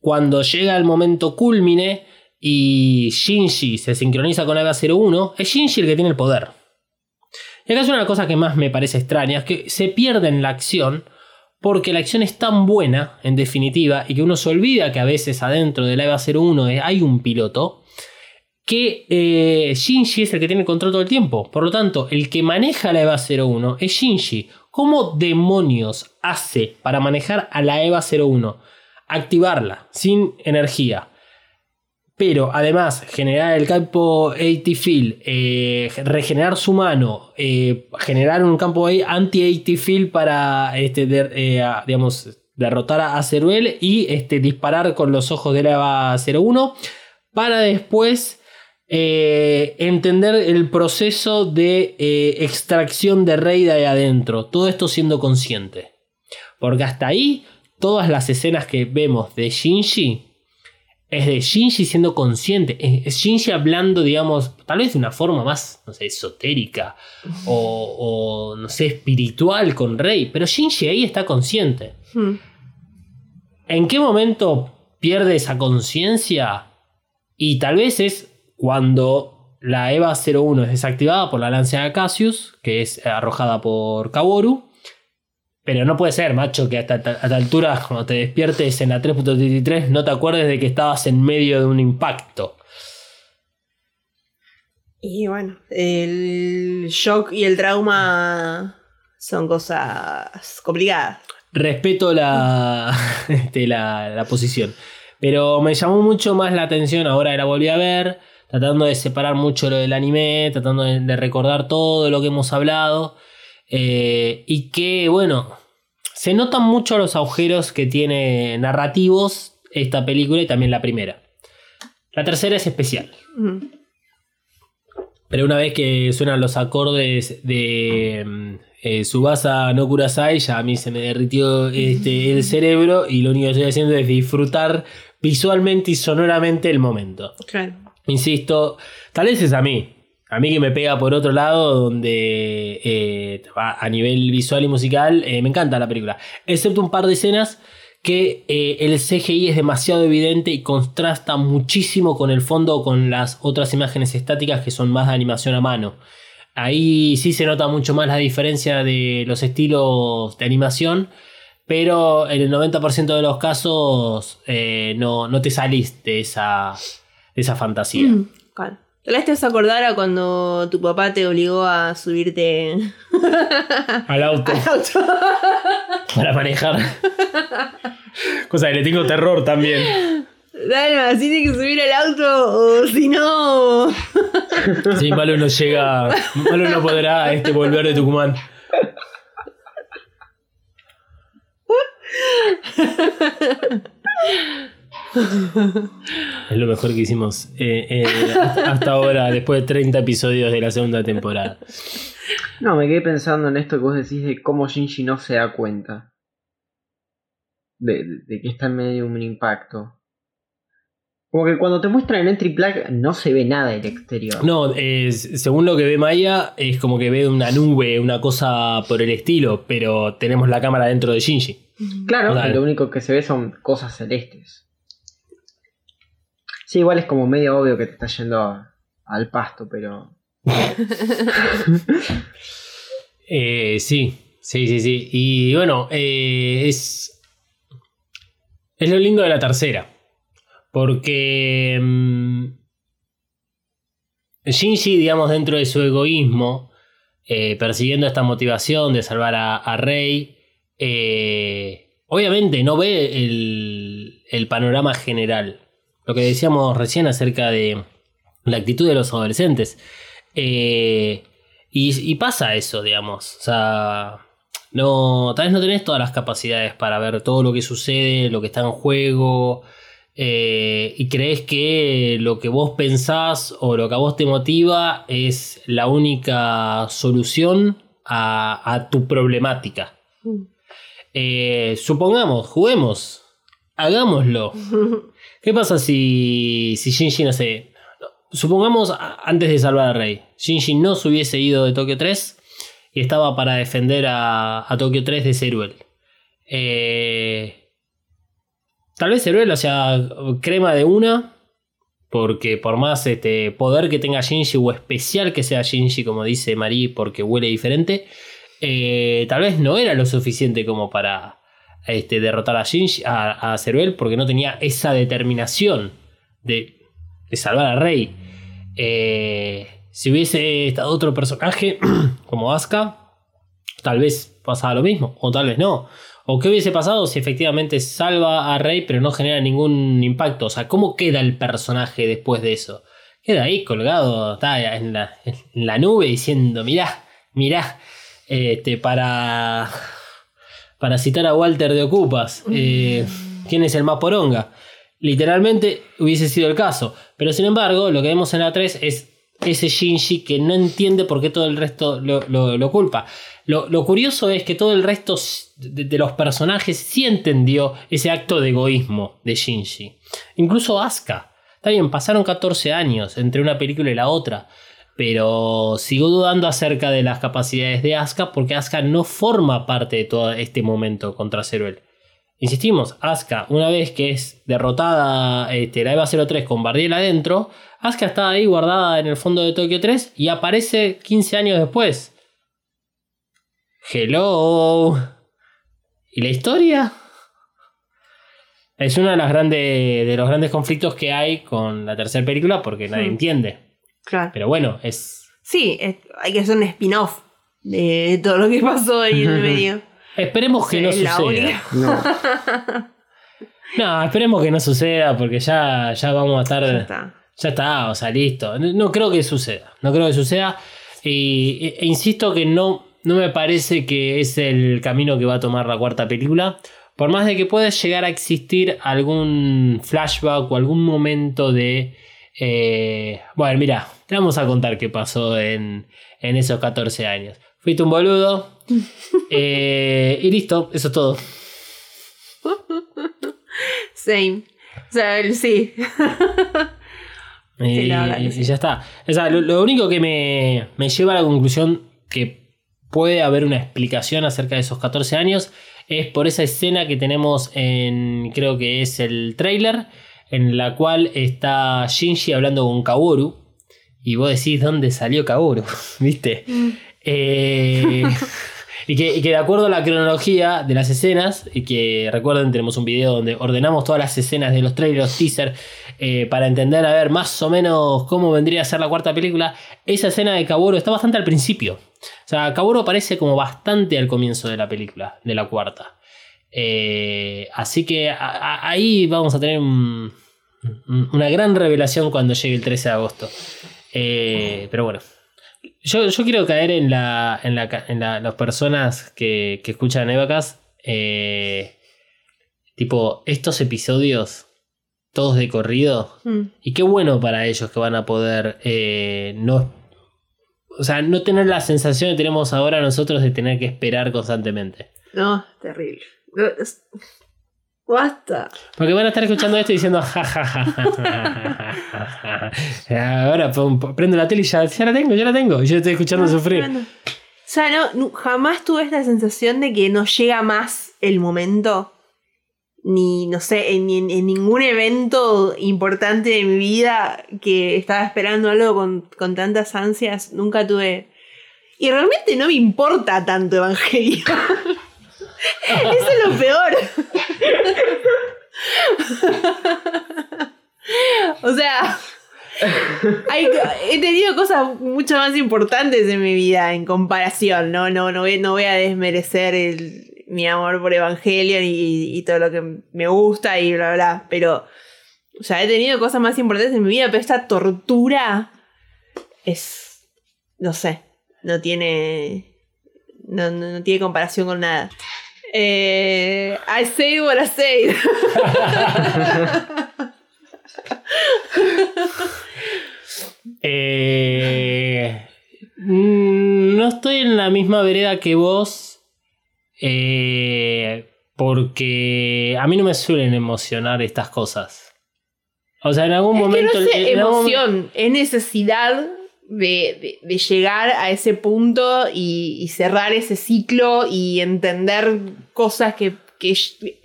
cuando llega el momento culmine y Shinji se sincroniza con Eva 01, es Shinji el que tiene el poder. Y acá es una de las cosas que más me parece extraña, es que se pierde en la acción porque la acción es tan buena, en definitiva, y que uno se olvida que a veces adentro de la EVA 01 hay un piloto, que eh, Shinji es el que tiene control todo el tiempo. Por lo tanto, el que maneja la EVA 01 es Shinji. ¿Cómo demonios hace para manejar a la EVA 01? Activarla sin energía. Pero además, generar el campo AT Field, eh, regenerar su mano, eh, generar un campo anti-AT Field para este, eh, digamos, derrotar a Ceruel y este, disparar con los ojos de la EVA 01 para después entender el proceso de extracción de Rey de adentro. Todo esto siendo consciente. Porque hasta ahí, todas las escenas que vemos de Shinji es de Shinji siendo consciente, es Shinji hablando, digamos, tal vez de una forma más, no sé, esotérica o, no sé, espiritual con Rey, pero Shinji ahí está consciente. Hmm. ¿En qué momento pierde esa conciencia? Y tal vez es cuando la EVA 01 es desactivada por la lancia de Cassius, que es arrojada por Kaworu, pero no puede ser, macho, que hasta a esta altura, cuando te despiertes en la 3.33, no te acuerdes de que estabas en medio de un impacto. Y bueno, el shock y el trauma son cosas complicadas. Respeto la, este, la, la posición. Pero me llamó mucho más la atención, ahora la volví a ver, tratando de separar mucho lo del anime, tratando de, de recordar todo lo que hemos hablado. Eh, y que, bueno, se notan mucho los agujeros que tiene narrativos esta película y también la primera. La tercera es especial. Mm. Pero una vez que suenan los acordes de mm, eh, Subasa no Kurasai, ya a mí se me derritió este, el cerebro y lo único que estoy haciendo es disfrutar visualmente y sonoramente el momento. Claro. Insisto, tal vez es a mí. A mí que me pega por otro lado, donde eh, a nivel visual y musical eh, me encanta la película. Excepto un par de escenas que eh, el CGI es demasiado evidente y contrasta muchísimo con el fondo con las otras imágenes estáticas que son más de animación a mano. Ahí sí se nota mucho más la diferencia de los estilos de animación, pero en el 90% de los casos no, no, te salís de esa, de esa fantasía. Mm. Tal te vas a acordar a cuando tu papá te obligó a subirte Al auto. al auto. para manejar. Cosa que le tengo terror también. Dalma, si tienes que subir al auto o si no. Sí, Malo no llega. Malo no podrá este, volver de Tucumán. Es lo mejor que hicimos eh, eh, hasta, ahora, después de 30 episodios de la segunda temporada. No, me quedé pensando en esto que vos decís de cómo Shinji no se da cuenta. De, de- de que está en medio de un impacto. Como que cuando te muestran el entry plaque no se ve nada del exterior. No, es- según lo que ve Maya, es como que ve una nube, una cosa por el estilo, pero tenemos la cámara dentro de Shinji. Claro, Total. lo único que se ve son cosas celestes. Sí, igual es como medio obvio que te está yendo al pasto, pero. Eh, sí, sí, sí, sí. Y bueno, eh, es. Es lo lindo de la tercera. Porque. mm, Shinji, digamos, dentro de su egoísmo, eh, persiguiendo esta motivación de salvar a, Rey, eh, obviamente no ve el panorama general. Lo que decíamos recién acerca de la actitud de los adolescentes. Eh, y, y pasa eso, digamos. O sea, no, tal vez no tenés todas las capacidades para ver todo lo que sucede, lo que está en juego. eh, y crees que lo que vos pensás o lo que a vos te motiva es la única solución a, a tu problemática. Eh, supongamos, juguemos, hagámoslo. ¿Qué pasa si, si Shinji, no sé, supongamos antes de salvar a Rey, Shinji no se hubiese ido de Tokio 3 y estaba para defender a, a Tokio 3 de Ceruel. Eh, tal vez Ceruel, o sea, crema de una. Porque por más este, poder que tenga Shinji o especial que sea Shinji, como dice Marie, porque huele diferente, eh, tal vez no era lo suficiente como para este, derrotar a Shinji, a, Ceruel, porque no tenía esa determinación de, de salvar a Rey. Eh, si hubiese estado otro personaje como Asuka, tal vez pasaba lo mismo, o tal vez no. O qué hubiese pasado si efectivamente salva a Rey pero no genera ningún impacto. O sea, ¿cómo queda el personaje después de eso? Queda ahí colgado, está en la, en la nube diciendo, mirá, mirá, este, para, para citar a Walter de Ocupas, eh, ¿quién es el más poronga? Literalmente hubiese sido el caso. Pero sin embargo, lo que vemos en la 3 es ese Shinji que no entiende por qué todo el resto lo, lo- lo culpa. Lo, lo curioso es que todo el resto de, de los personajes sí entendió ese acto de egoísmo de Shinji. Incluso Asuka. Está bien, pasaron 14 años entre una película y la otra. Pero sigo dudando acerca de las capacidades de Asuka porque Asuka no forma parte de todo este momento contra Ceruel. Insistimos, Asuka, una vez que es derrotada este, la EVA 03 con Bardiel adentro, Asuka está ahí guardada en el fondo de Tokio 3 y aparece 15 años después. Hello. ¿Y la historia? Es uno de, las grandes, de los grandes conflictos que hay con la tercera película porque nadie Hmm. entiende. Claro. Pero bueno, es. Sí, es- hay que hacer un spin-off de todo lo que pasó ahí en el medio. Esperemos que Sí, no suceda. No. No, esperemos que no suceda porque ya, ya vamos a estar. Ya está. Ya está, o sea, listo. No, no creo que suceda. No creo que suceda. Y, e- e insisto que no, no me parece que es el camino que va a tomar la cuarta película. Por más de que pueda llegar a existir algún flashback o algún momento de. Eh, bueno, mira, te vamos a contar qué pasó en, en esos 14 años. Fuiste un boludo. eh, y listo, eso es todo. Same. O sea, el- sí. Y, la verdad ya está. O sea, lo, lo único que me, me lleva a la conclusión que puede haber una explicación acerca de esos 14 años es por esa escena que tenemos en, creo que es el trailer, en la cual está Shinji hablando con Kaworu. Y vos decís, ¿dónde salió Kaworu? ¿Viste? Eh, y, que, y que de acuerdo a la cronología de las escenas, y que recuerden, tenemos un video donde ordenamos todas las escenas de los trailers, teaser, eh, para entender a ver más o menos cómo vendría a ser la cuarta película. Esa escena de Kaworu está bastante al principio. O sea, Kaworu aparece como bastante al comienzo de la película, de la cuarta. Eh, así que a- a- ahí vamos a tener un- una gran revelación cuando llegue el 13 de agosto. Eh, pero bueno. Yo, yo quiero caer en la. en, la, en la- las personas que, que escuchan Evacas. Eh, tipo, estos episodios. Todos de corrido. Mm. Y qué bueno para ellos que van a poder. eh, no. O sea, no tener la sensación que tenemos ahora nosotros de tener que esperar constantemente. No, terrible. No, Basta. Porque van a estar escuchando esto y diciendo. "Ja, ja, ja, ja, ja, ja, ja". Ahora prendo la tele y ya, ya la tengo, ya la tengo. Y yo estoy escuchando sufrir. Bueno. O sea, no, jamás tuve esta sensación de que no llega más el momento. Ni, no sé, en, en- en ningún evento importante de mi vida que estaba esperando algo con, con tantas ansias. Nunca tuve. Y realmente no me importa tanto Evangelio. Eso es lo peor. o sea. He tenido cosas mucho más importantes en mi vida en comparación, ¿no? No, no, voy, no voy a desmerecer mi amor por Evangelion y, todo lo que me gusta y bla, bla. Pero, o sea, he tenido cosas más importantes en mi vida, pero esta tortura es, no sé, no tiene, no, no tiene comparación con nada. Eh, I say what I say. Eh, mm, no estoy en la misma vereda que vos. eh, porque a mí no me suelen emocionar estas cosas. O sea, en algún Es que momento. no sé, en algún momen- emoción, es necesidad de, de- de llegar a ese punto y, y cerrar ese ciclo y entender cosas que, que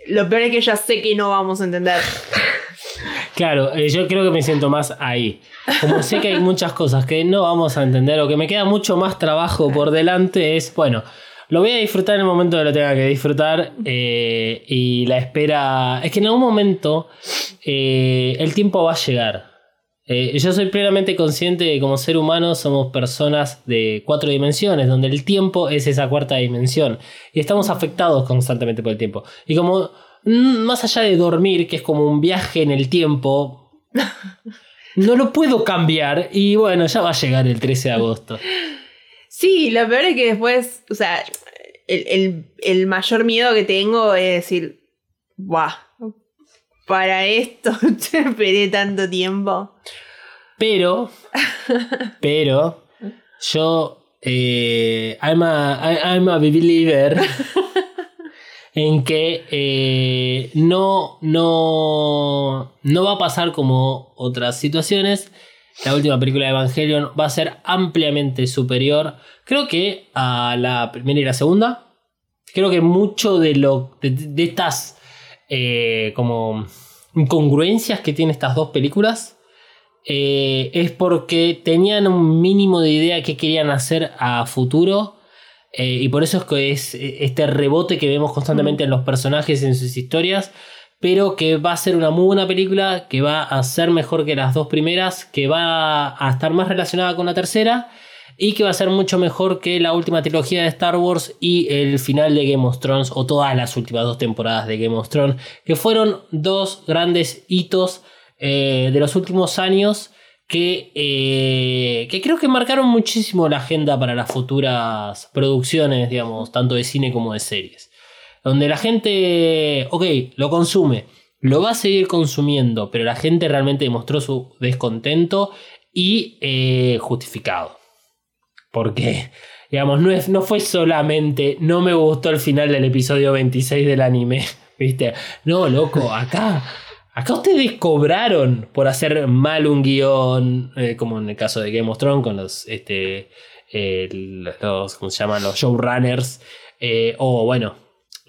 lo peor es que ya sé que no vamos a entender. Claro, eh, yo creo que me siento más ahí. Como sé que hay muchas cosas que no vamos a entender o que me queda mucho más trabajo por delante, es bueno. Lo voy a disfrutar en el momento que lo tenga que disfrutar eh, y la espera... Es que en algún momento eh, el tiempo va a llegar. Eh, yo soy plenamente consciente de que como ser humano somos personas de cuatro dimensiones, donde el tiempo es esa cuarta dimensión. Y estamos afectados constantemente por el tiempo. Y como mm, más allá de dormir, que es como un viaje en el tiempo, no lo puedo cambiar. Y bueno, ya va a llegar el 13 de agosto. Sí, lo peor es que después, o sea, el, el- el mayor miedo que tengo es decir, ¡buah! Para esto te esperé tanto tiempo. Pero, pero, yo, eh, I'm, a, I- I'm a believer en que eh, no, no, no va a pasar como otras situaciones. La última película de Evangelion va a ser ampliamente superior, creo que a la primera y la segunda. Creo que mucho de lo de, de estas eh, como incongruencias que tienen estas dos películas eh, es porque tenían un mínimo de idea de qué querían hacer a futuro. eh, y por eso es que es este rebote que vemos constantemente en los personajes, en sus historias. Pero que va a ser una muy buena película, que va a ser mejor que las dos primeras, que va a estar más relacionada con la tercera. Y que va a ser mucho mejor que la última trilogía de Star Wars y el final de Game of Thrones, o todas las últimas dos temporadas de Game of Thrones, que fueron dos grandes hitos eh, de los últimos años que, eh, que creo que marcaron muchísimo la agenda para las futuras producciones, digamos, tanto de cine como de series. Donde la gente, ok, lo consume, lo va a seguir consumiendo, pero la gente realmente demostró su descontento y eh, justificado. Porque, digamos, no, es, no fue solamente no me gustó el final del episodio 26 del anime, ¿viste? No, loco, acá, acá ustedes cobraron por hacer mal un guion, eh, como en el caso de Game of Thrones con los, este, eh, los, ¿cómo se llaman? Los showrunners, eh, o bueno,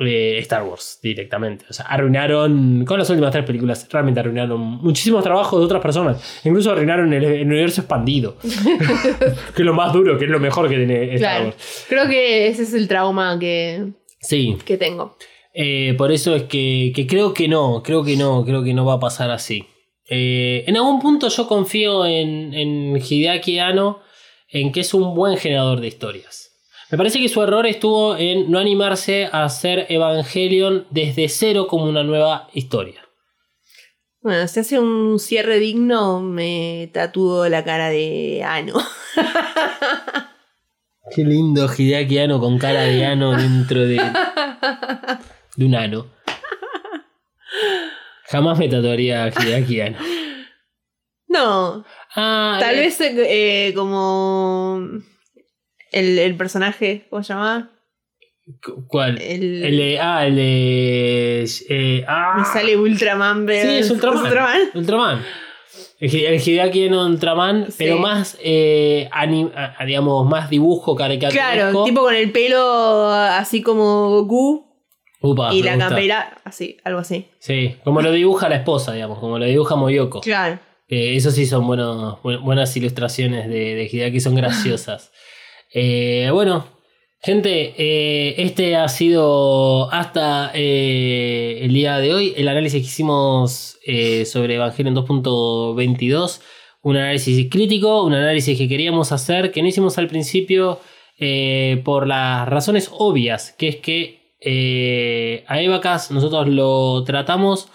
eh, Star Wars directamente. O sea, arruinaron, con las últimas tres películas, realmente arruinaron muchísimos trabajos de otras personas. Incluso arruinaron el, el universo expandido. que es lo más duro, que es lo mejor que tiene Star Claro. Wars. Creo que ese es el trauma que, Sí, que tengo. eh, por eso es que, que creo que no, creo que no, creo que no va a pasar así. Eh, en algún punto yo confío en, en Hideaki Anno en que es un buen generador de historias. Me parece que su error estuvo en no animarse a hacer Evangelion desde cero como una nueva historia. Bueno, si hace un cierre digno, me tatúo la cara de Ano. Qué lindo Hideaki Anno con cara de ano dentro de, de un ano. Jamás me tatuaría a Hideaki Anno. No, Ah, tal eh, vez eh, como el, el personaje, ¿cómo se llama? cu- ¿Cuál? El, El. Ah, el eh, ah, me sale Ultraman, pero Sí, es Ultraman. Ultraman. Ultraman. El, Hi- el Hideaki en Ultraman, Sí. pero más, eh, ani- a- digamos, más dibujo caricaturesco. Claro, tipo con el pelo así como Goku Upa, y la gusta. campera, así, algo así. Sí, como lo dibuja la esposa, digamos, como lo dibuja Moyoko. Claro. Eh, eso sí son buenos, bu- buenas ilustraciones de, de Hideaki, son graciosas. Eh, bueno, gente, eh, este ha sido hasta eh, el día de hoy el análisis que hicimos sobre Evangelion 2.22. Un análisis crítico, un análisis que queríamos hacer, que no hicimos al principio por las razones obvias, que es que a Evacas nosotros lo tratamos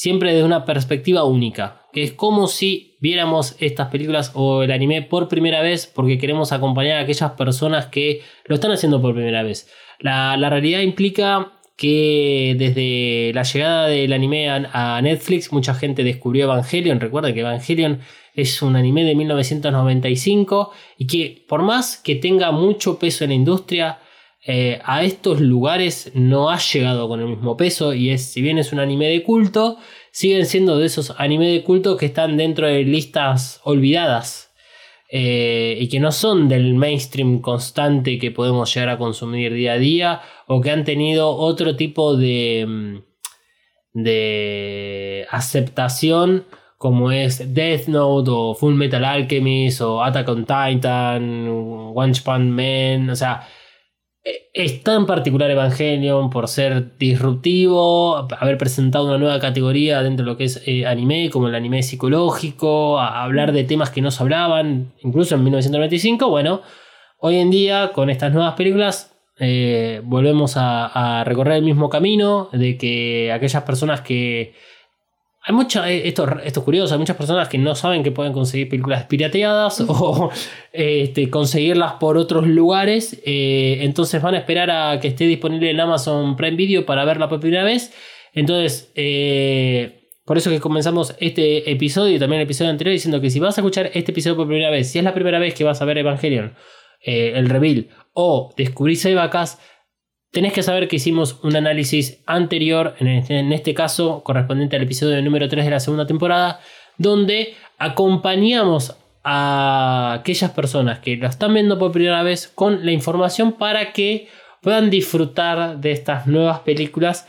siempre desde una perspectiva única, que es como si viéramos estas películas o el anime por primera vez porque queremos acompañar a aquellas personas que lo están haciendo por primera vez. La, la realidad implica que desde la llegada del anime a, Netflix mucha gente descubrió Evangelion. Recuerden que Evangelion es un anime de 1995 y que por más que tenga mucho peso en la industria, eh, a estos lugares no ha llegado con el mismo peso y es, si bien es un anime de culto, siguen siendo de esos anime de culto que están dentro de listas olvidadas. eh, y que no son del mainstream constante que podemos llegar a consumir día a día o que han tenido otro tipo de, mm, de aceptación como es Death Note o Full Metal Alchemist o Attack on Titan, One Punch Man, o sea, eh, está en particular Evangelion por ser disruptivo, haber presentado una nueva categoría dentro de lo que es eh, anime, como el anime psicológico, a hablar de temas que no se hablaban, incluso en 1995. Bueno, hoy en día con estas nuevas películas eh, volvemos a recorrer el mismo camino de que aquellas personas que hay mucha, eh, esto, es curioso, hay muchas personas que no saben que pueden conseguir películas pirateadas o este, conseguirlas por otros lugares. eh, entonces van a esperar a que esté disponible en Amazon Prime Video para verla por primera vez. Entonces, eh, por eso que comenzamos este episodio y también el episodio anterior diciendo que si vas a escuchar este episodio por primera vez, si es la primera vez que vas a ver Evangelion, el reveal o descubrís Evacas, tenés que saber que hicimos un análisis anterior, en este, caso correspondiente al episodio número 3 de la segunda temporada, donde acompañamos a aquellas personas que lo están viendo por primera vez con la información para que puedan disfrutar de estas nuevas películas,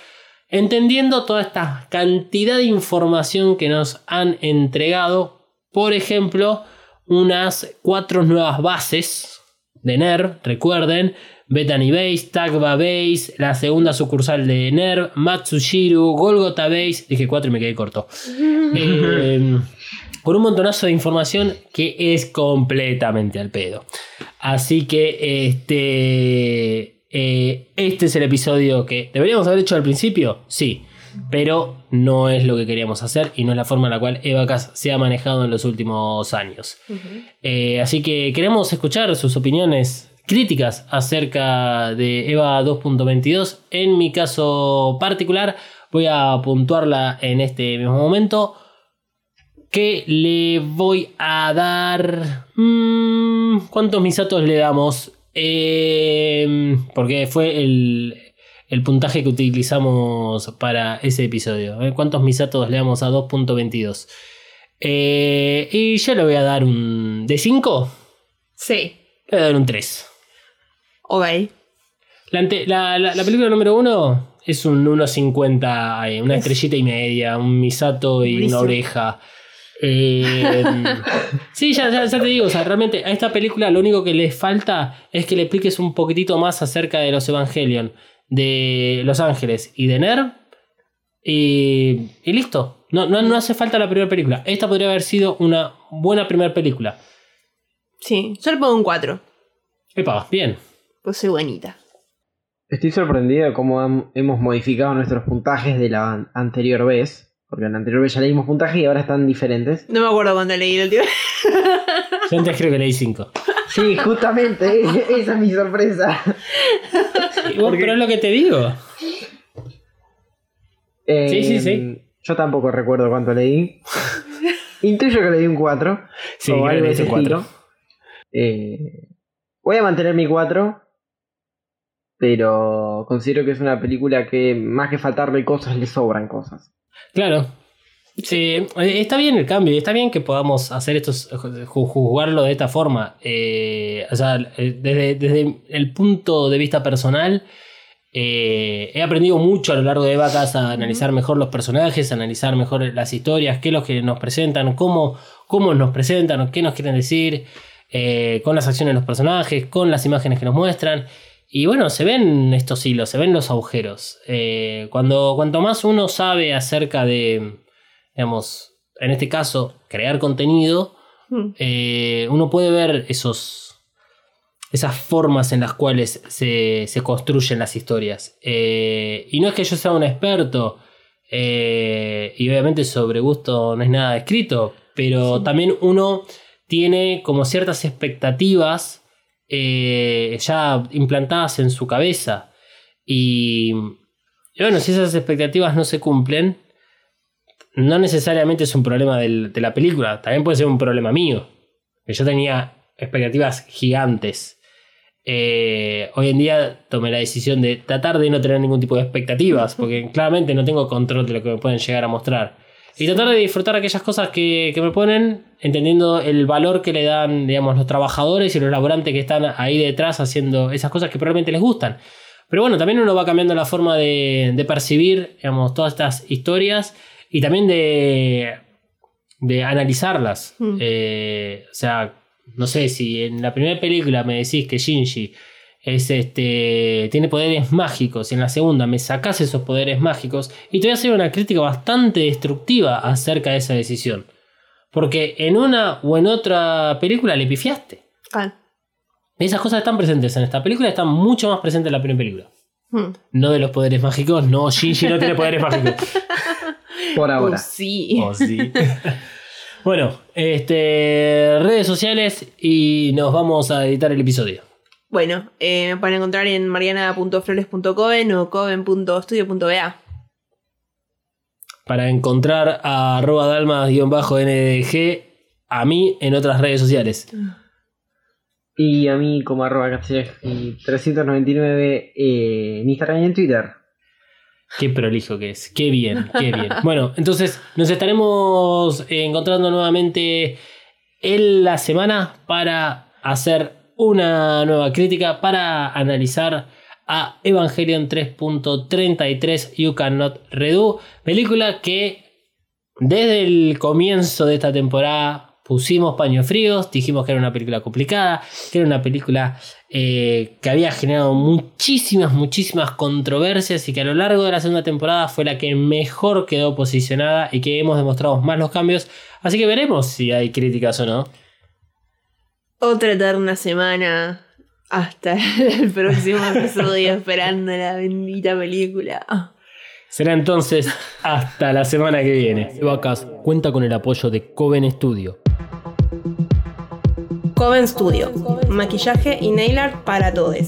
entendiendo toda esta cantidad de información que nos han entregado. Por ejemplo, unas cuatro nuevas bases de NERV, recuerden, Bethany Base, Tagba Base, la segunda sucursal de NERV, Matsushiru, Golgotha Base, dije 4 y me quedé corto. Eh, con un montonazo de información que es completamente al pedo. Así que este, eh, este es el episodio que deberíamos haber hecho al principio, sí, pero no es lo que queríamos hacer y no es la forma en la cual Evacas se ha manejado en los últimos años. Eh, así que queremos escuchar sus opiniones críticas acerca de EVA 2.22. En mi caso particular, voy a puntuarla en este mismo momento. Que le voy a dar. mm, ¿Cuántos misatos le damos? Eh, porque fue el, el puntaje que utilizamos para ese episodio. ¿eh? ¿Cuántos misatos le damos a 2.22? Eh, y yo le voy a dar un. ¿De 5? Sí. Le voy a dar un 3. Ok. La, ante- la- la- la película número 1 es un 1.50, eh, una estrellita y media, un misato y Buenísimo. una oreja. Eh, sí, ya, ya- ya te digo, o sea, realmente a esta película lo único que le falta es que le expliques un poquitito más acerca de los Evangelion, de Los Ángeles y de Nerv. Y, y listo. No, no, no hace falta la primera película. Esta podría haber sido una buena primera película. Sí. Yo le pongo un 4. Epa, bien. Pues soy buenita. Estoy sorprendido de cómo hemos modificado nuestros puntajes de la an- anterior vez. Porque en la anterior vez ya leímos puntaje y ahora están diferentes. No me acuerdo cuando leí el tío. Yo antes creo que leí 5. Sí, justamente, esa es mi sorpresa. Pero es lo que te digo. Eh, Sí, sí, sí. Yo tampoco recuerdo cuánto leí. Intuyo que le di un 4. Sí, o algo de ese. Eh, voy a mantener mi 4. Pero considero que es una película que más que faltarle cosas, le sobran cosas. Claro. Sí, eh, está bien el cambio, y está bien que podamos hacer esto, ju- jugarlo de esta forma. Eh, o sea, eh, desde, desde el punto de vista personal, eh, he aprendido mucho a lo largo de Vacas a analizar mejor los personajes, a analizar mejor las historias, qué es lo que nos presentan, cómo, cómo nos presentan, qué nos quieren decir, eh, con las acciones de los personajes, con las imágenes que nos muestran. Y bueno, se ven estos hilos, se ven los agujeros. Eh, cuando, cuanto más uno sabe acerca de, digamos, en este caso, crear contenido, Mm. eh, uno puede ver esos, esas formas en las cuales se, se construyen las historias. Eh, y no es que yo sea un experto, y obviamente sobre gusto no es nada escrito, pero también uno tiene como ciertas expectativas eh, ya implantadas en su cabeza. Y, bueno, si esas expectativas no se cumplen, no necesariamente es un problema de la película, también puede ser un problema mío. Que yo tenía expectativas gigantes. Eh, hoy en día tomé la decisión de tratar de no tener ningún tipo de expectativas, porque claramente no tengo control de lo que me pueden llegar a mostrar. Y tratar de disfrutar aquellas cosas que, que me ponen entendiendo el valor que le dan, digamos, los trabajadores y los laborantes que están ahí detrás haciendo esas cosas que probablemente les gustan. Pero bueno, también uno va cambiando la forma de, de percibir, digamos, todas estas historias y también de, de analizarlas. Mm. Eh, o sea, no sé, si en la primera película me decís que Shinji es este tiene poderes mágicos y en la segunda me sacás esos poderes mágicos y te voy a hacer una crítica bastante destructiva acerca de esa decisión. Porque en una o en otra película le pifiaste. Ah. Esas cosas están presentes en esta película, están mucho más presentes en la primera película. Mm. No de los poderes mágicos, no, Shinji no tiene poderes mágicos. Por ahora. Uh, sí. Oh, sí. bueno, este, redes sociales y nos vamos a editar el episodio. Bueno, eh, me pueden encontrar en mariana.flores.coven o coven.studio.ba. Para encontrar a arroba dalmas-ndg a mí en otras redes sociales. Y a mí como arroba y 399 eh, en Instagram y en Twitter. Qué prolijo que es. Qué bien, qué bien. Bueno, entonces nos estaremos encontrando nuevamente en la semana para hacer una nueva crítica, para analizar a Evangelion 3.33 You Cannot Redo. Película que desde el comienzo de esta temporada pusimos paños fríos, dijimos que era una película complicada, que era una película eh, que había generado muchísimas, muchísimas controversias y que a lo largo de la segunda temporada fue la que mejor quedó posicionada y que hemos demostrado más los cambios. Así que veremos si hay críticas o no. Otra eterna semana hasta el próximo episodio esperando la bendita película. Será entonces hasta la semana que viene. Vacas cuenta con el apoyo de Coven Studio. Coven Studio, maquillaje y nail art para todos.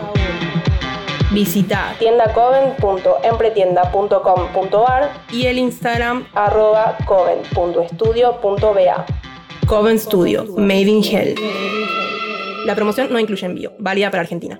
Visita tiendacoven.empretienda.com.ar y el Instagram arroba coven.estudio.ba. Coven Studio, Made in Hell. La promoción no incluye envío, válida para Argentina.